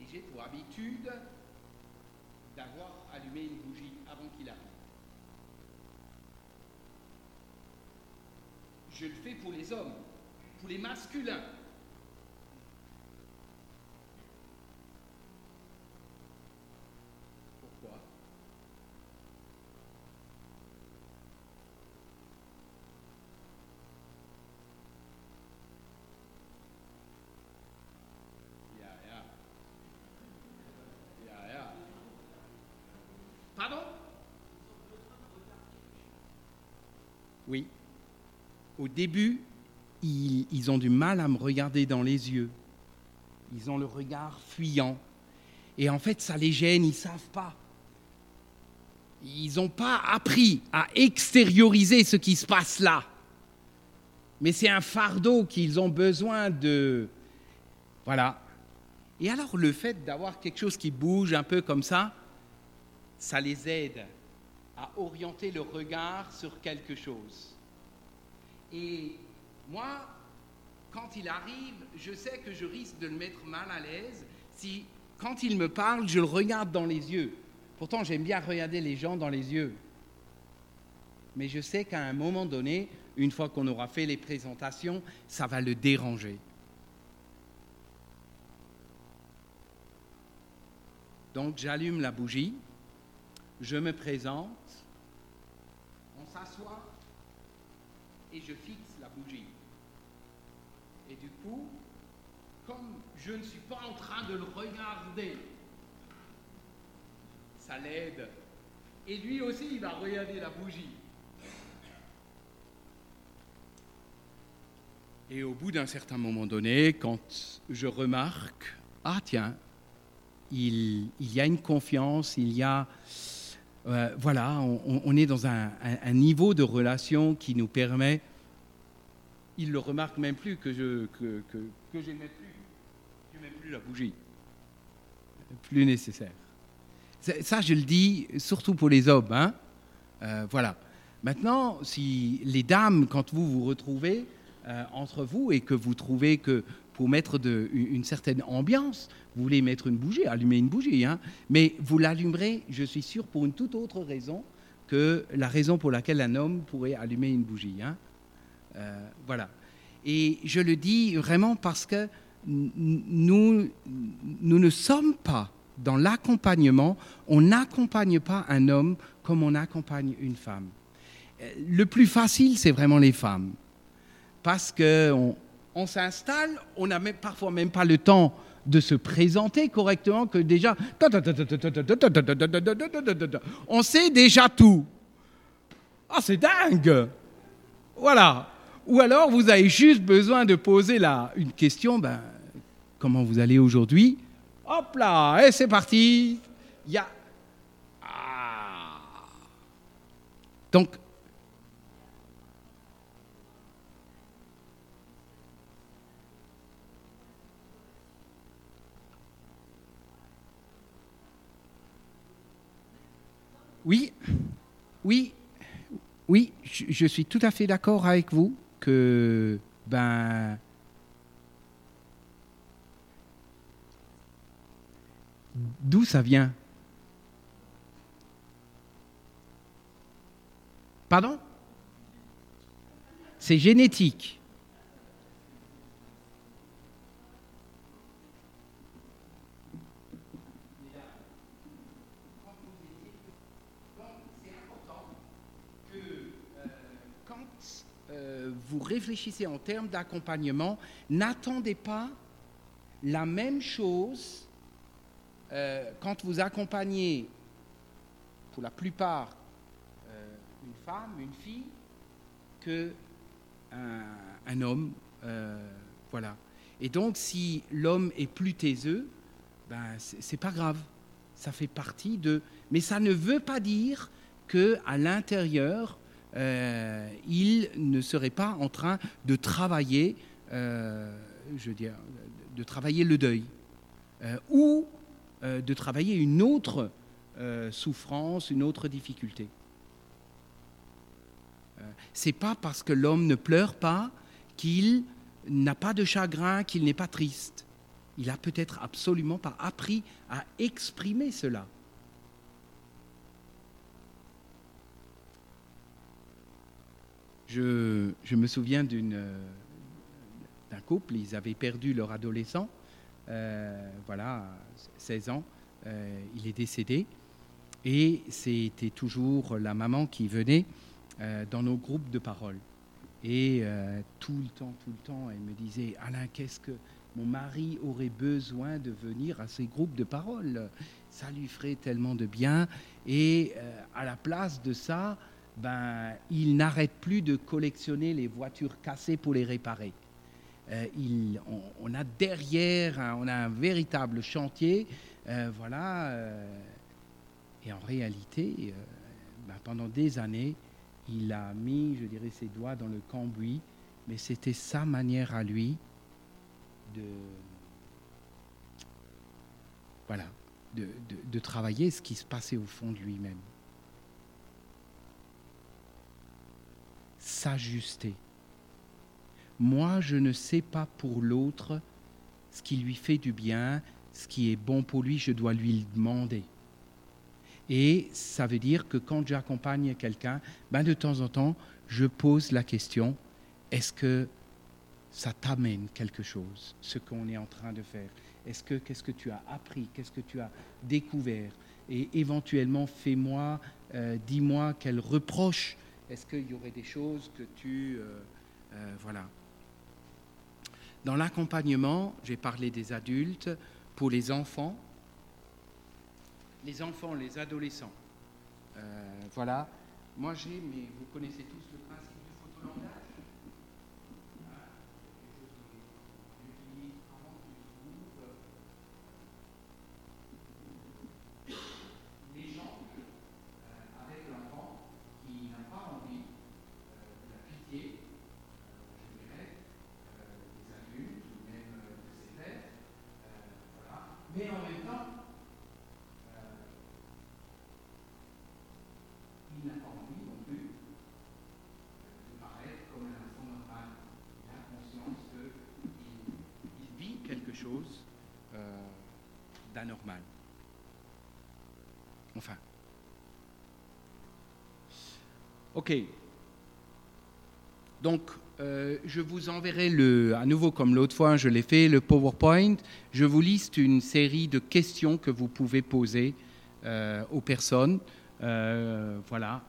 Et j'ai pour habitude d'avoir allumé une bougie avant qu'il arrive. Je le fais pour les hommes, pour les masculins. Oui. Au début, ils, ont du mal à me regarder dans les yeux. Ils ont le regard fuyant. Et en fait, ça les gêne, ils ne savent pas. Ils n'ont pas appris à extérioriser ce qui se passe là. Mais c'est un fardeau qu'ils ont besoin de... Voilà. Et alors le fait d'avoir quelque chose qui bouge un peu comme ça, ça les aide à orienter le regard sur quelque chose. Et moi, quand il arrive, je sais que je risque de le mettre mal à l'aise si, quand il me parle, je le regarde dans les yeux. Pourtant, j'aime bien regarder les gens dans les yeux. Mais je sais qu'à un moment donné, une fois qu'on aura fait les présentations, ça va le déranger. Donc j'allume la bougie, je me présente, on s'assoit et je fixe la bougie. Et du coup, comme je ne suis pas en train de le regarder, ça l'aide. Et lui aussi, il va regarder la bougie. Et au bout d'un certain moment donné, quand je remarque, ah tiens, il, y a une confiance, il y a... Euh, voilà, on, est dans un, niveau de relation qui nous permet... Il le remarque même plus que je que, que, je plus, je plus la bougie. Plus nécessaire. Ça, je le dis surtout pour les hommes. Hein euh, voilà. Maintenant, si les dames, quand vous vous retrouvez euh, entre vous et que vous trouvez que pour mettre une certaine ambiance, vous voulez mettre une bougie, allumer une bougie, hein, mais vous l'allumerez, je suis sûr, pour une toute autre raison que la raison pour laquelle un homme pourrait allumer une bougie. Hein. Euh, voilà. Et je le dis vraiment parce que nous, nous ne sommes pas dans l'accompagnement, on n'accompagne pas un homme comme on accompagne une femme. Euh, le plus facile, c'est vraiment les femmes. Parce qu'on on s'installe, on n'a même, parfois même pas le temps de se présenter correctement que déjà, on sait déjà tout. Ah, c'est dingue Voilà. Ou alors, vous avez juste besoin de poser là une question, ben, comment vous allez aujourd'hui? Hop là, et c'est parti. Il y a... Ah. Donc, Oui, oui, oui, je, suis tout à fait d'accord avec vous que, ben, d'où ça vient? Pardon? C'est génétique. Réfléchissez en termes d'accompagnement, n'attendez pas la même chose euh, quand vous accompagnez, pour la plupart, euh, une femme, une fille, que un, homme voilà. Et donc, si l'homme est plus taiseux, ben, c'est pas grave. Ça fait partie de. Mais ça ne veut pas dire que à l'intérieur, euh, il ne serait pas en train de travailler, euh, je de travailler le deuil, euh, ou de travailler une autre souffrance, une autre difficulté. C'est pas parce que l'homme ne pleure pas qu'il n'a pas de chagrin, qu'il n'est pas triste. Il a peut-être absolument pas appris à exprimer cela. Je, me souviens d'un couple, ils avaient perdu leur adolescent, euh, voilà, 16 ans, euh, il est décédé, et c'était toujours la maman qui venait euh, dans nos groupes de parole. Et euh, tout le temps, tout le temps, elle me disait, Alain, qu'est-ce que mon mari aurait besoin de venir à ces groupes de parole? Ça lui ferait tellement de bien. Et euh, à la place de ça, ben, il n'arrête plus de collectionner les voitures cassées pour les réparer. Euh, il, on, a derrière, on a un véritable chantier, voilà. et en réalité, ben, pendant des années, il a mis, je dirais, ses doigts dans le cambouis, mais c'était sa manière à lui de, voilà, de, de travailler ce qui se passait au fond de lui-même. S'ajuster. Moi, je ne sais pas pour l'autre ce qui lui fait du bien, ce qui est bon pour lui, je dois lui le demander. Et ça veut dire que quand j'accompagne quelqu'un, ben de temps en temps, je pose la question, est-ce que ça t'amène quelque chose, ce qu'on est en train de faire? Est-ce que qu'est-ce que tu as appris? Qu'est-ce que tu as découvert? Et éventuellement, fais-moi, euh, dis-moi quel reproche. Est-ce qu'il y aurait des choses que tu... Euh, euh, voilà. Dans l'accompagnement, j'ai parlé des adultes, pour les enfants, les enfants, les adolescents. Euh, voilà. Moi, j'ai, mais vous connaissez tous le principe du photolangage. Les gens, euh, avec l'enfant qui n'a pas envie euh, de la pitié, je dirais, des adultes ou même de ses pères, voilà. mais en même temps, il n'a pas envie non plus de paraître comme un enfant normal. Il a conscience qu'il vit quelque chose euh, d'anormal. Enfin. Ok. Donc, euh, je vous enverrai le, à nouveau comme l'autre fois, je l'ai fait, le PowerPoint. Je vous liste une série de questions que vous pouvez poser euh, aux personnes. Voilà.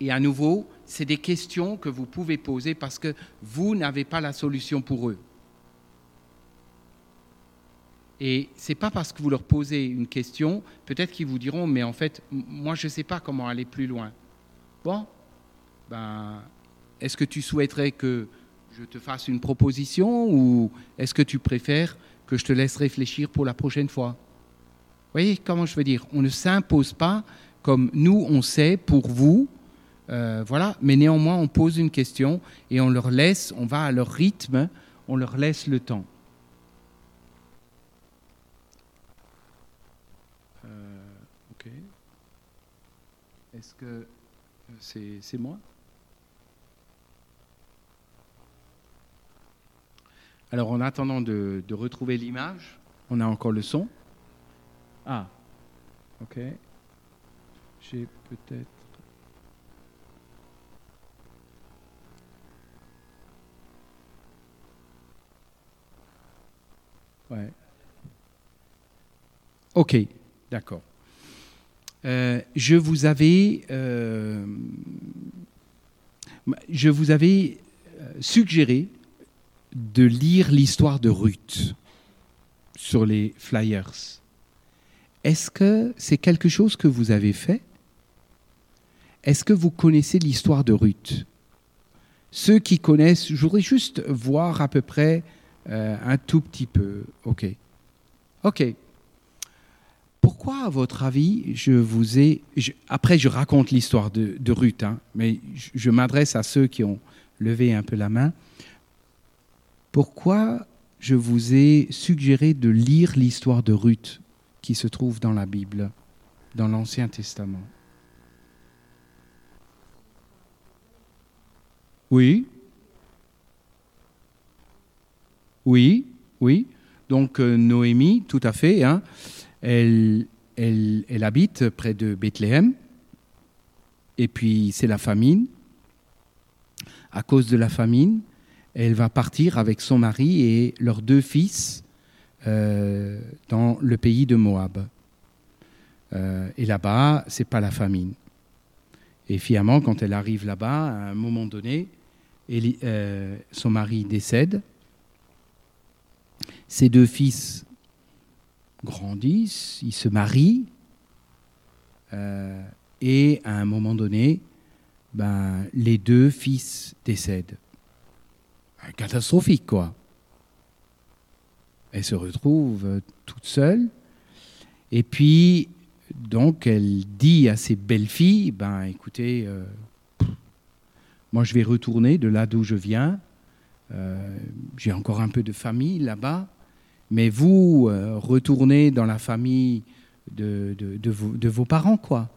Et à nouveau, c'est des questions que vous pouvez poser parce que vous n'avez pas la solution pour eux. Et c'est pas parce que vous leur posez une question, peut-être qu'ils vous diront, mais en fait, moi, je ne sais pas comment aller plus loin. Bon, ben, est-ce que tu souhaiterais que je te fasse une proposition ou est-ce que tu préfères que je te laisse réfléchir pour la prochaine fois? Voyez comment je veux dire? On ne s'impose pas comme nous, on sait pour vous, euh, voilà, mais néanmoins, on pose une question et on leur laisse, on va à leur rythme, on leur laisse le temps. Euh, ok. Est-ce que c'est moi? Alors, en attendant de retrouver l'image, on a encore le son. Ah, ok. J'ai peut-être... Ouais. Ok, d'accord. Euh, je vous avais, euh, je vous avais euh, suggéré de lire l'histoire de Ruth sur les flyers. Est-ce que c'est quelque chose que vous avez fait? Est-ce que vous connaissez l'histoire de Ruth? Ceux qui connaissent, je voudrais juste voir à peu près euh, un tout petit peu. OK. OK. Pourquoi, à votre avis, je vous ai... après, je raconte l'histoire de, Ruth, hein, mais je, m'adresse à ceux qui ont levé un peu la main. Pourquoi je vous ai suggéré de lire l'histoire de Ruth qui se trouve dans la Bible, dans l'Ancien Testament? Oui. Oui, oui. Donc euh, Noémie, tout à fait. Hein, elle, elle, habite près de Bethléem. Et puis c'est la famine. À cause de la famine, elle va partir avec son mari et leurs deux fils euh, dans le pays de Moab. Euh, et là-bas, c'est pas la famine. Et finalement, quand elle arrive là-bas, à un moment donné, son mari décède. Ses deux fils grandissent, ils se marient, euh, et à un moment donné, ben, les deux fils décèdent. Catastrophique, quoi. Elle se retrouve toute seule, et puis, donc, elle dit à ses belles-filles, ben, écoutez, euh, moi, je vais retourner de là d'où je viens. Euh, j'ai encore un peu de famille là-bas. Mais vous, euh, retournez dans la famille de, de, vos, parents, quoi.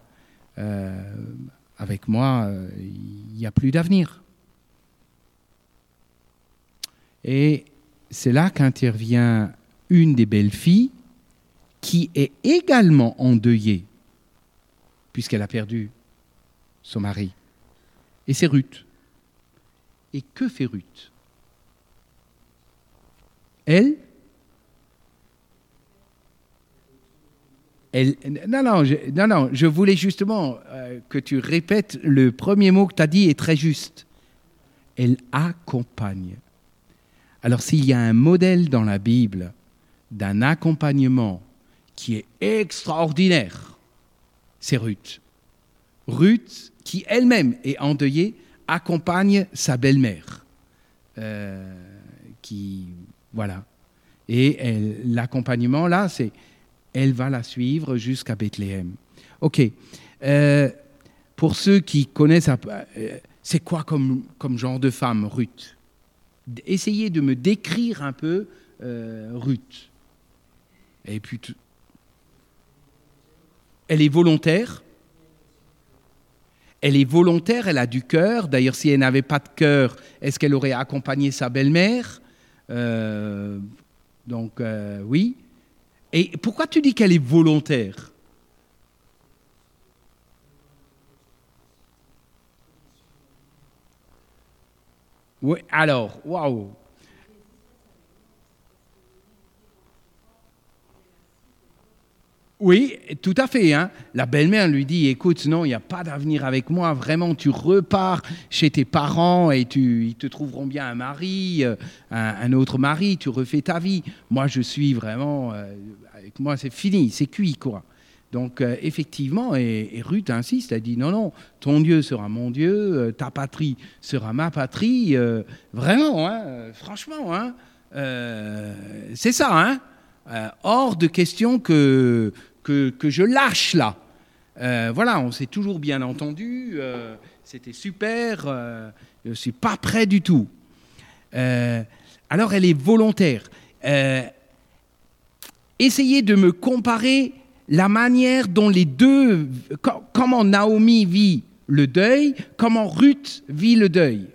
Euh, avec moi, il n'y a plus d'avenir. Et c'est là qu'intervient une des belles filles qui est également endeuillée, puisqu'elle a perdu son mari. Et c'est Ruth. Et que fait Ruth? Elle? Elle, non, non, je, voulais justement euh, que tu répètes le premier mot que tu as dit est très juste. Elle accompagne. Alors s'il y a un modèle dans la Bible d'un accompagnement qui est extraordinaire, c'est Ruth. Ruth qui elle-même est endeuillée, accompagne sa belle-mère. Euh, qui, voilà. Et l'accompagnement, là, c'est elle va la suivre jusqu'à Bethléem. OK. Euh, pour ceux qui connaissent, euh, c'est quoi comme, comme genre de femme, Ruth? Essayez de me décrire un peu Ruth. Et puis, elle est volontaire? Elle est volontaire, elle a du cœur. D'ailleurs, si elle n'avait pas de cœur, est-ce qu'elle aurait accompagné sa belle-mère? Euh, Donc, euh, oui. Et pourquoi tu dis qu'elle est volontaire? Oui, alors, waouh Oui, tout à fait. Hein. La belle-mère lui dit, écoute, non, il n'y a pas d'avenir avec moi. Vraiment, tu repars chez tes parents et ils te trouveront bien un mari, euh, un, autre mari, tu refais ta vie. Moi, je suis vraiment, euh, avec moi, c'est fini, c'est cuit, quoi. Donc, euh, effectivement, et, Ruth insiste, elle dit, non, non, ton Dieu sera mon Dieu, ta patrie sera ma patrie. vraiment, hein, franchement, hein, c'est ça, hein. hors de question que que, je lâche là. Euh, voilà, on s'est toujours bien entendu, euh, c'était super, euh, je suis pas prêt du tout. alors elle est volontaire. essayez de me comparer la manière dont les deux, comment Naomi vit le deuil, comment Ruth vit le deuil.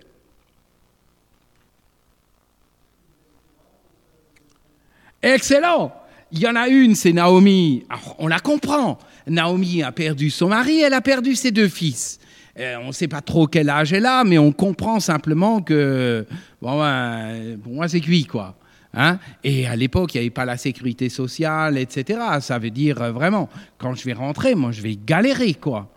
Excellent. Il y en a une, c'est Naomi. on la comprend. Naomi a perdu son mari, elle a perdu ses deux fils. Euh, on ne sait pas trop quel âge elle a, mais on comprend simplement que, bon, ben, pour moi, c'est cuit, quoi. Hein et à l'époque, il n'y avait pas la sécurité sociale, etc. Ça veut dire euh, vraiment, quand je vais rentrer, moi, je vais galérer, quoi.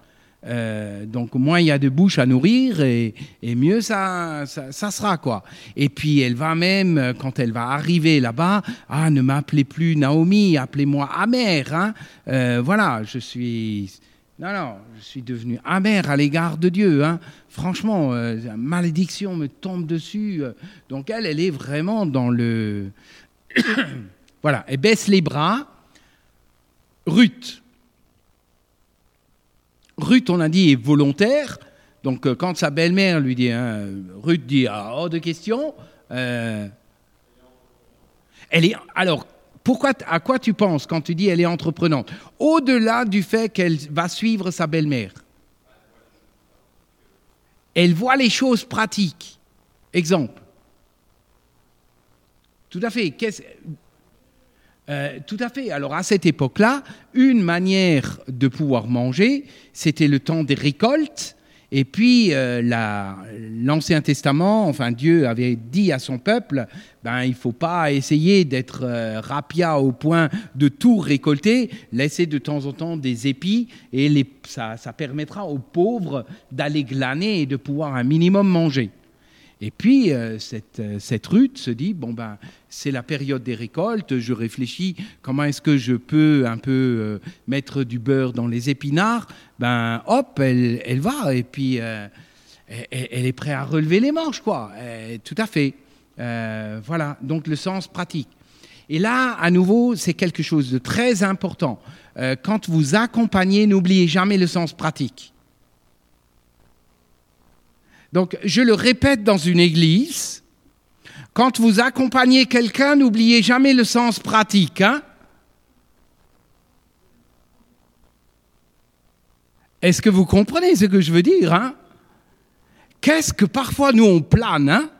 Euh, donc moins il y a de bouches à nourrir et, mieux ça, ça, sera quoi. Et puis elle va même quand elle va arriver là-bas, ah ne m'appelez plus Naomi, appelez-moi Amère. Hein. Euh, voilà, je suis Non, non, je suis devenu amer à l'égard de Dieu. Hein. Franchement, euh, la malédiction me tombe dessus. Donc elle, elle est vraiment dans le... voilà, elle baisse les bras. Ruth. Ruth, on a dit, est volontaire. Donc euh, quand sa belle-mère lui dit, hein, Ruth dit, ah, hors de question. Euh, elle est, alors, pourquoi, à quoi tu penses quand tu dis elle est entreprenante? Au-delà du fait qu'elle va suivre sa belle-mère. Elle voit les choses pratiques. Exemple. Tout à fait. Euh, tout à fait. Alors à cette époque-là, une manière de pouvoir manger, c'était le temps des récoltes et puis, euh, l'Ancien Testament, enfin Dieu avait dit à son peuple, ben, il ne faut pas essayer d'être euh, rapia au point de tout récolter, laisser de temps en temps des épis, et ça permettra aux pauvres d'aller glaner et de pouvoir un minimum manger. Et puis, euh, cette, euh, cette se dit, bon, ben, c'est la période des récoltes, je réfléchis, comment est-ce que je peux un peu euh, mettre du beurre dans les épinards? Ben, hop, elle, elle va, et puis elle, elle, est prête à relever les manches, quoi. tout à fait. voilà, donc le sens pratique. Et là, à nouveau, c'est quelque chose de très important. quand vous accompagnez, n'oubliez jamais le sens pratique. Donc, je le répète dans une église, quand vous accompagnez quelqu'un, n'oubliez jamais le sens pratique. Hein. Est-ce que vous comprenez ce que je veux dire hein? Qu'est-ce que parfois nous on plane hein?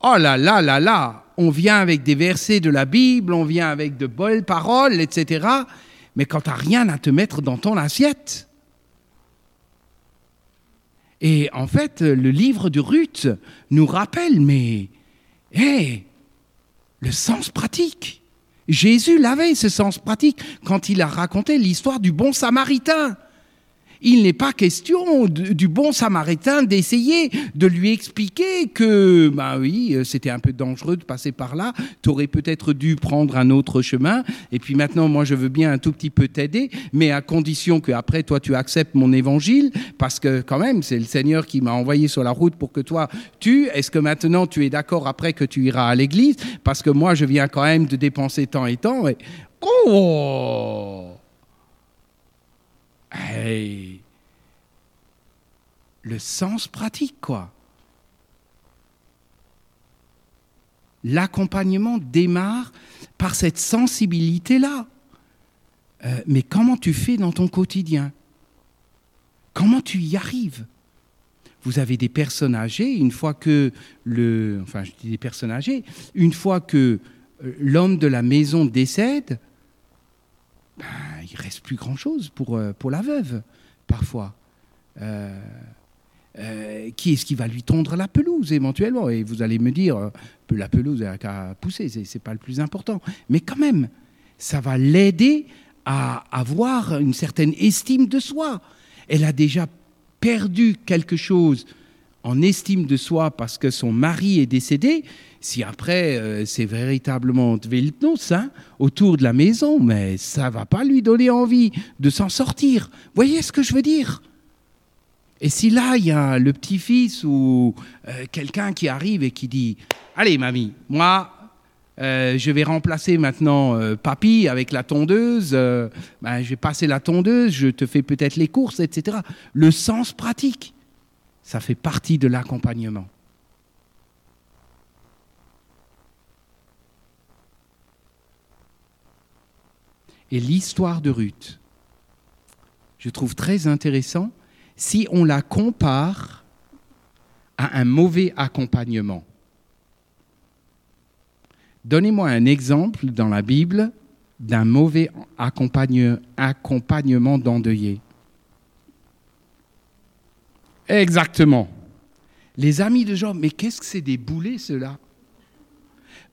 Oh là là là là, on vient avec des versets de la Bible, on vient avec de belles paroles, etc. Mais quand tu n'as rien à te mettre dans ton assiette, et en fait, le livre de Ruth nous rappelle, mais, hé, le sens pratique. Jésus l'avait, ce sens pratique, quand il a raconté l'histoire du bon samaritain il n'est pas question du bon samaritain d'essayer de lui expliquer que, ben oui, euh, c'était un peu dangereux de passer par là, tu aurais peut-être dû prendre un autre chemin, et puis maintenant, moi, je veux bien un tout petit peu t'aider, mais à condition que après, toi, tu acceptes mon évangile, parce que quand même, c'est le Seigneur qui m'a envoyé sur la route pour que toi, tu, est-ce que maintenant, tu es d'accord après que tu iras à l'église, parce que moi, je viens quand même de dépenser tant et tant, et... Oh Le sens pratique, quoi. L'accompagnement démarre par cette sensibilité-là. Euh, mais comment tu fais dans ton quotidien? Comment tu y arrives? Vous avez des personnes âgées, une fois que le. Enfin, des personnes âgées, une fois que euh, l'homme de la maison décède, ben, il reste plus grand-chose pour, euh, pour la veuve, parfois. Euh, euh, qui est-ce qui va lui tondre la pelouse éventuellement? Et vous allez me dire, la pelouse n'a qu'à pousser, ce n'est pas le plus important. Mais quand même, ça va l'aider à avoir une certaine estime de soi. Elle a déjà perdu quelque chose en estime de soi parce que son mari est décédé, si après euh, c'est véritablement Dveltnos hein, autour de la maison, mais ça va pas lui donner envie de s'en sortir. Voyez ce que je veux dire? Et si là il y a le petit-fils ou euh, quelqu'un qui arrive et qui dit Allez, mamie, moi euh, je vais remplacer maintenant papy avec la tondeuse, ben, je vais passer la tondeuse, je te fais peut-être les courses, etc. Le sens pratique, ça fait partie de l'accompagnement. et l'histoire de Ruth, je trouve très intéressant si on la compare à un mauvais accompagnement. Donnez-moi un exemple dans la Bible d'un mauvais accompagnement d'endeuillé. Exactement. Les amis de Job, mais qu'est-ce que c'est des boulets ceux-là?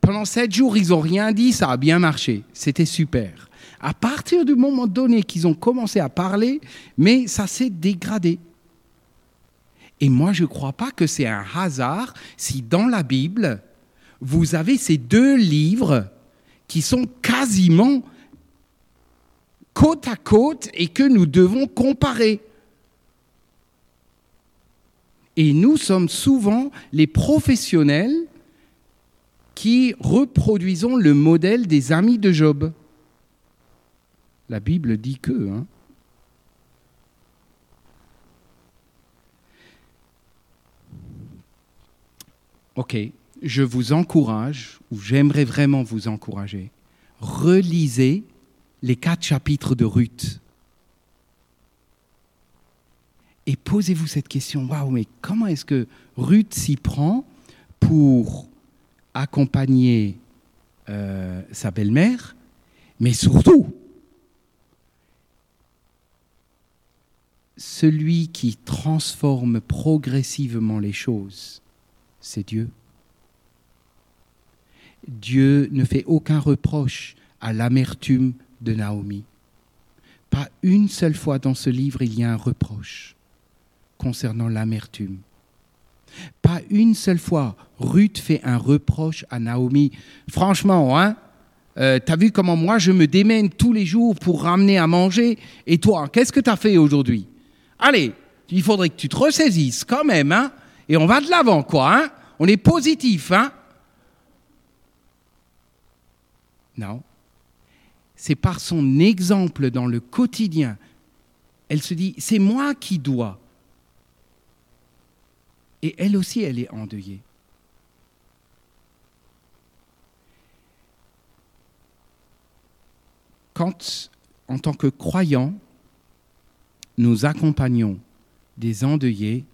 Pendant sept jours, ils n'ont rien dit, ça a bien marché, c'était super. À partir du moment donné qu'ils ont commencé à parler, mais ça s'est dégradé. Et moi, je ne crois pas que c'est un hasard si dans la Bible, vous avez ces deux livres qui sont quasiment côte à côte et que nous devons comparer. Et nous sommes souvent les professionnels qui reproduisons le modèle des amis de Job. La Bible dit que. Hein. Ok, je vous encourage, ou j'aimerais vraiment vous encourager, relisez les quatre chapitres de Ruth. Et posez-vous cette question, waouh, mais comment est-ce que Ruth s'y prend pour accompagner euh, sa belle-mère, mais surtout, celui qui transforme progressivement les choses, c'est Dieu. Dieu ne fait aucun reproche à l'amertume de Naomi. Pas une seule fois dans ce livre il y a un reproche concernant l'amertume. Pas une seule fois Ruth fait un reproche à Naomi. Franchement, hein, euh, t'as vu comment moi je me démène tous les jours pour ramener à manger Et toi, qu'est-ce que t'as fait aujourd'hui? Allez, il faudrait que tu te ressaisisses quand même, hein Et on va de l'avant, quoi, hein On est positif, hein Non. C'est par son exemple dans le quotidien. Elle se dit, c'est moi qui dois. Et elle aussi, elle est endeuillée. Quand, en tant que croyants, nous accompagnons des endeuillés,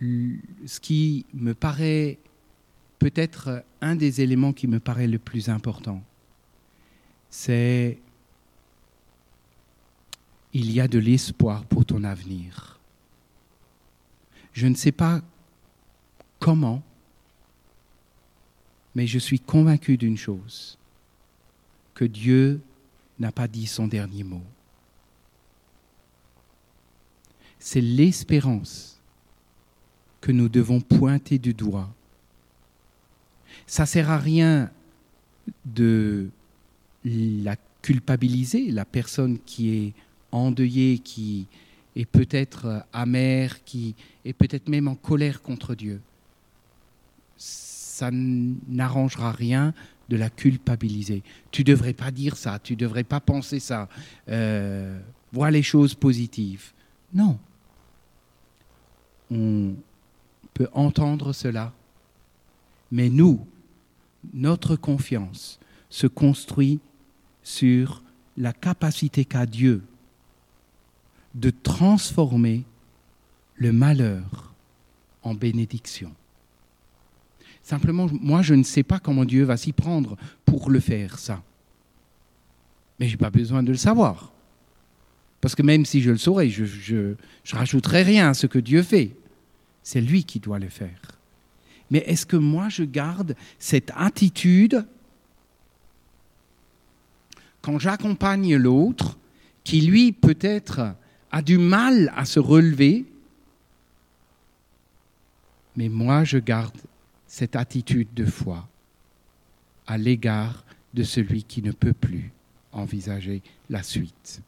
ce qui me paraît peut-être un des éléments qui me paraît le plus important, c'est il y a de l'espoir pour ton avenir. Je ne sais pas comment, mais je suis convaincu d'une chose, que Dieu n'a pas dit son dernier mot. C'est l'espérance que nous devons pointer du doigt. Ça ne sert à rien de la culpabiliser, la personne qui est endeuillée, qui, et peut-être euh, amer, qui est peut-être même en colère contre Dieu. Ça n'arrangera rien de la culpabiliser. Tu ne devrais pas dire ça, tu ne devrais pas penser ça. Euh, vois les choses positives. Non. On peut entendre cela, mais nous, notre confiance se construit sur la capacité qu'a Dieu de transformer le malheur en bénédiction. Simplement, moi, je ne sais pas comment Dieu va s'y prendre pour le faire, ça. Mais je n'ai pas besoin de le savoir. Parce que même si je le saurais, je ne rajouterai rien à ce que Dieu fait. C'est lui qui doit le faire. Mais est-ce que moi, je garde cette attitude quand j'accompagne l'autre, qui lui peut-être a du mal à se relever, mais moi je garde cette attitude de foi à l'égard de celui qui ne peut plus envisager la suite.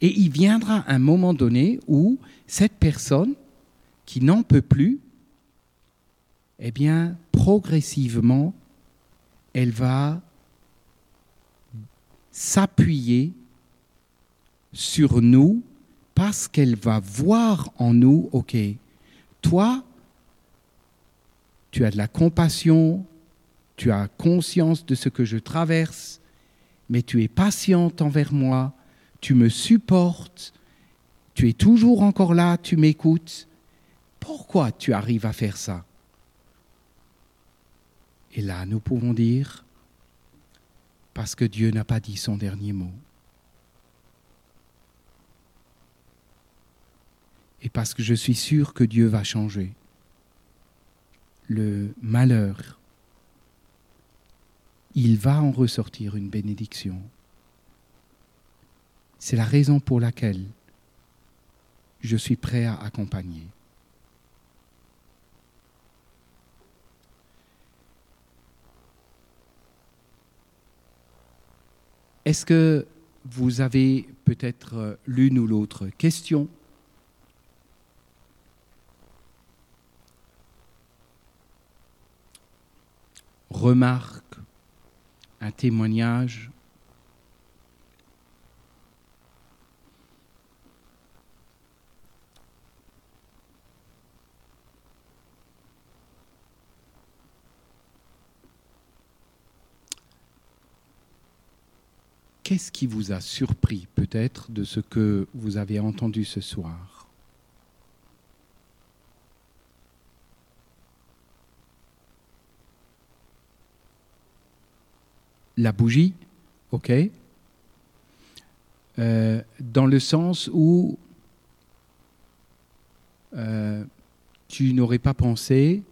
Et il viendra un moment donné où cette personne qui n'en peut plus, eh bien, progressivement, elle va s'appuyer sur nous parce qu'elle va voir en nous, OK, toi, tu as de la compassion, tu as conscience de ce que je traverse, mais tu es patiente envers moi, tu me supportes, tu es toujours encore là, tu m'écoutes. Pourquoi tu arrives à faire ça? Et là, nous pouvons dire, parce que Dieu n'a pas dit son dernier mot. Et parce que je suis sûr que Dieu va changer. Le malheur, il va en ressortir une bénédiction. C'est la raison pour laquelle je suis prêt à accompagner. Est-ce que vous avez peut-être l'une ou l'autre question? Remarque, un témoignage. Qu'est-ce qui vous a surpris peut-être de ce que vous avez entendu ce soir? La bougie, ok. Euh, dans le sens où euh, tu n'aurais pas pensé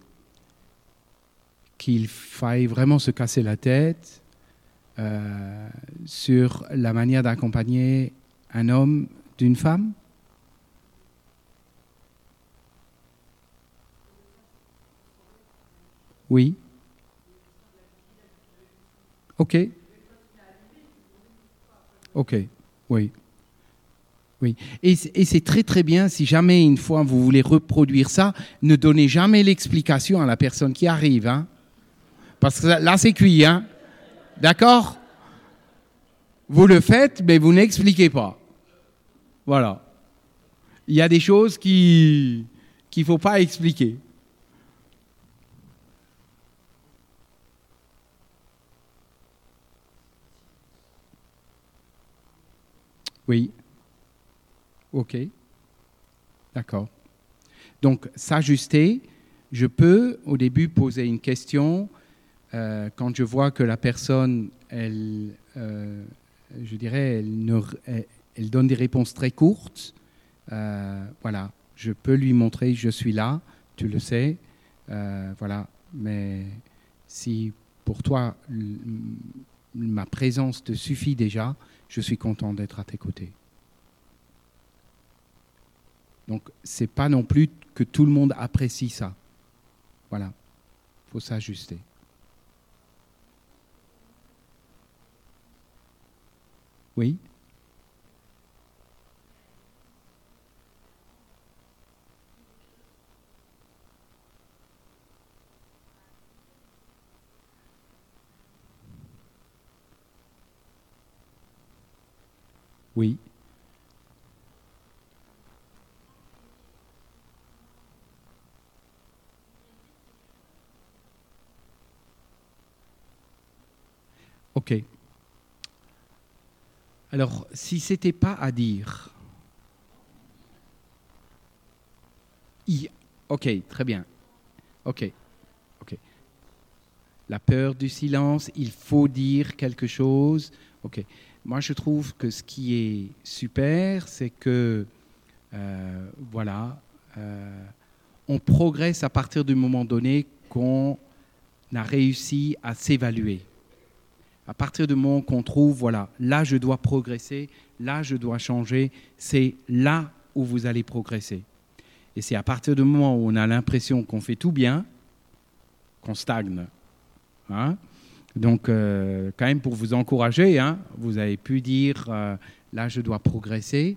qu'il faille vraiment se casser la tête euh, sur la manière d'accompagner un homme d'une femme? Oui. Ok. Ok. Oui. Oui. Et, c'est très très bien si jamais une fois vous voulez reproduire ça, ne donnez jamais l'explication à la personne qui arrive. Hein? Parce que là c'est cuit. Hein? D'accord? Vous le faites, mais vous n'expliquez pas. Voilà. Il y a des choses qui qu'il ne faut pas expliquer. Oui. OK. D'accord. Donc, s'ajuster, je peux au début poser une question euh, quand je vois que la personne, elle, euh, je dirais, elle, donne des réponses très courtes, euh, voilà, je peux lui montrer, je suis là, tu le sais, voilà. Mais si pour toi ma présence te suffit déjà, je suis content d'être à tes côtés. Donc, c'est pas non plus que tout le monde apprécie ça. Voilà, faut s'ajuster. Oui? Oui. OK. Alors, si ce n'était pas à dire, ok, très bien. Ok, ok. La peur du silence, il faut dire quelque chose. Ok. Moi, je trouve que ce qui est super, c'est que, euh, voilà, euh, on progresse à partir du moment donné qu'on a réussi à s'évaluer à partir du moment qu'on trouve, voilà, là je dois progresser, là je dois changer, c'est là où vous allez progresser. Et c'est à partir du moment où on a l'impression qu'on fait tout bien, qu'on stagne. Hein. Donc, euh, quand même, pour vous encourager, hein, vous avez pu dire, euh, là je dois progresser.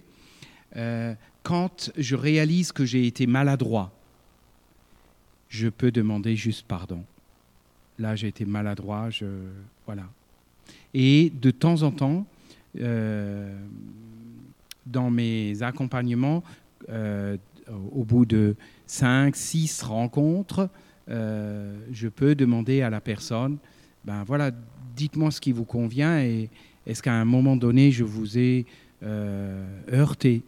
Euh, quand je réalise que j'ai été maladroit, je peux demander juste pardon. Là, j'ai été maladroit, voilà, et de temps en temps, dans mes accompagnements, au bout de 5, 6 rencontres, je peux demander à la personne, ben voilà, dites-moi ce qui vous convient et est-ce qu'à un moment donné, je vous ai heurté?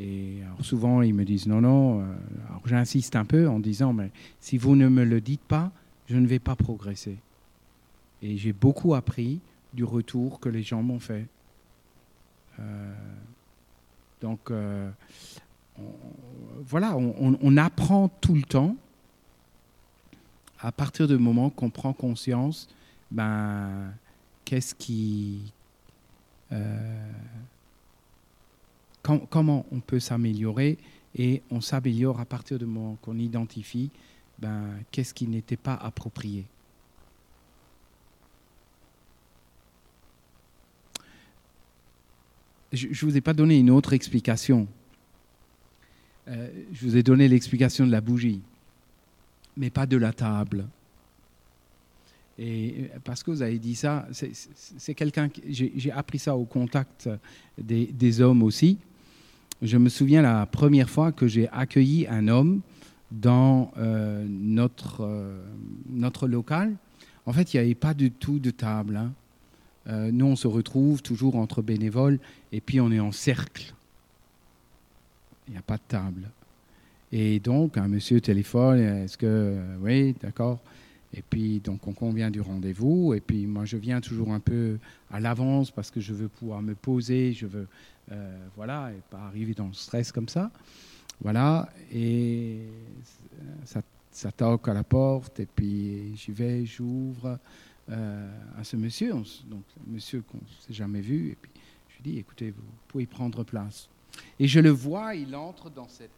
Et souvent, ils me disent non, non. Alors j'insiste un peu en disant, mais si vous ne me le dites pas, je ne vais pas progresser. Et j'ai beaucoup appris du retour que les gens m'ont fait. Euh, donc, euh, voilà, on, apprend tout le temps. À partir du moment qu'on prend conscience, ben, qu'est-ce qui. Euh, comment on peut s'améliorer et on s'améliore à partir du moment qu'on identifie ben, qu'est-ce qui n'était pas approprié. je ne vous ai pas donné une autre explication. Euh, je vous ai donné l'explication de la bougie, mais pas de la table. Et euh, parce que vous avez dit ça, c'est quelqu'un. J'ai appris ça au contact des, des, hommes aussi. Je me souviens la première fois que j'ai accueilli un homme dans euh, notre, euh, notre local. En fait, il n'y avait pas du tout de table. Hein. Nous, on se retrouve toujours entre bénévoles et puis on est en cercle. Il n'y a pas de table. Et donc, un monsieur téléphone, est-ce que. Oui, d'accord. Et puis, donc, on convient du rendez-vous. Et puis, moi, je viens toujours un peu à l'avance parce que je veux pouvoir me poser, je veux. voilà, et pas arriver dans le stress comme ça. Voilà, et ça, ça, toque à la porte, et puis j'y vais, j'ouvre euh, à ce monsieur, donc monsieur qu'on ne s'est jamais vu, et puis je lui dis, écoutez, vous pouvez prendre place. Et je le vois, il entre dans cette,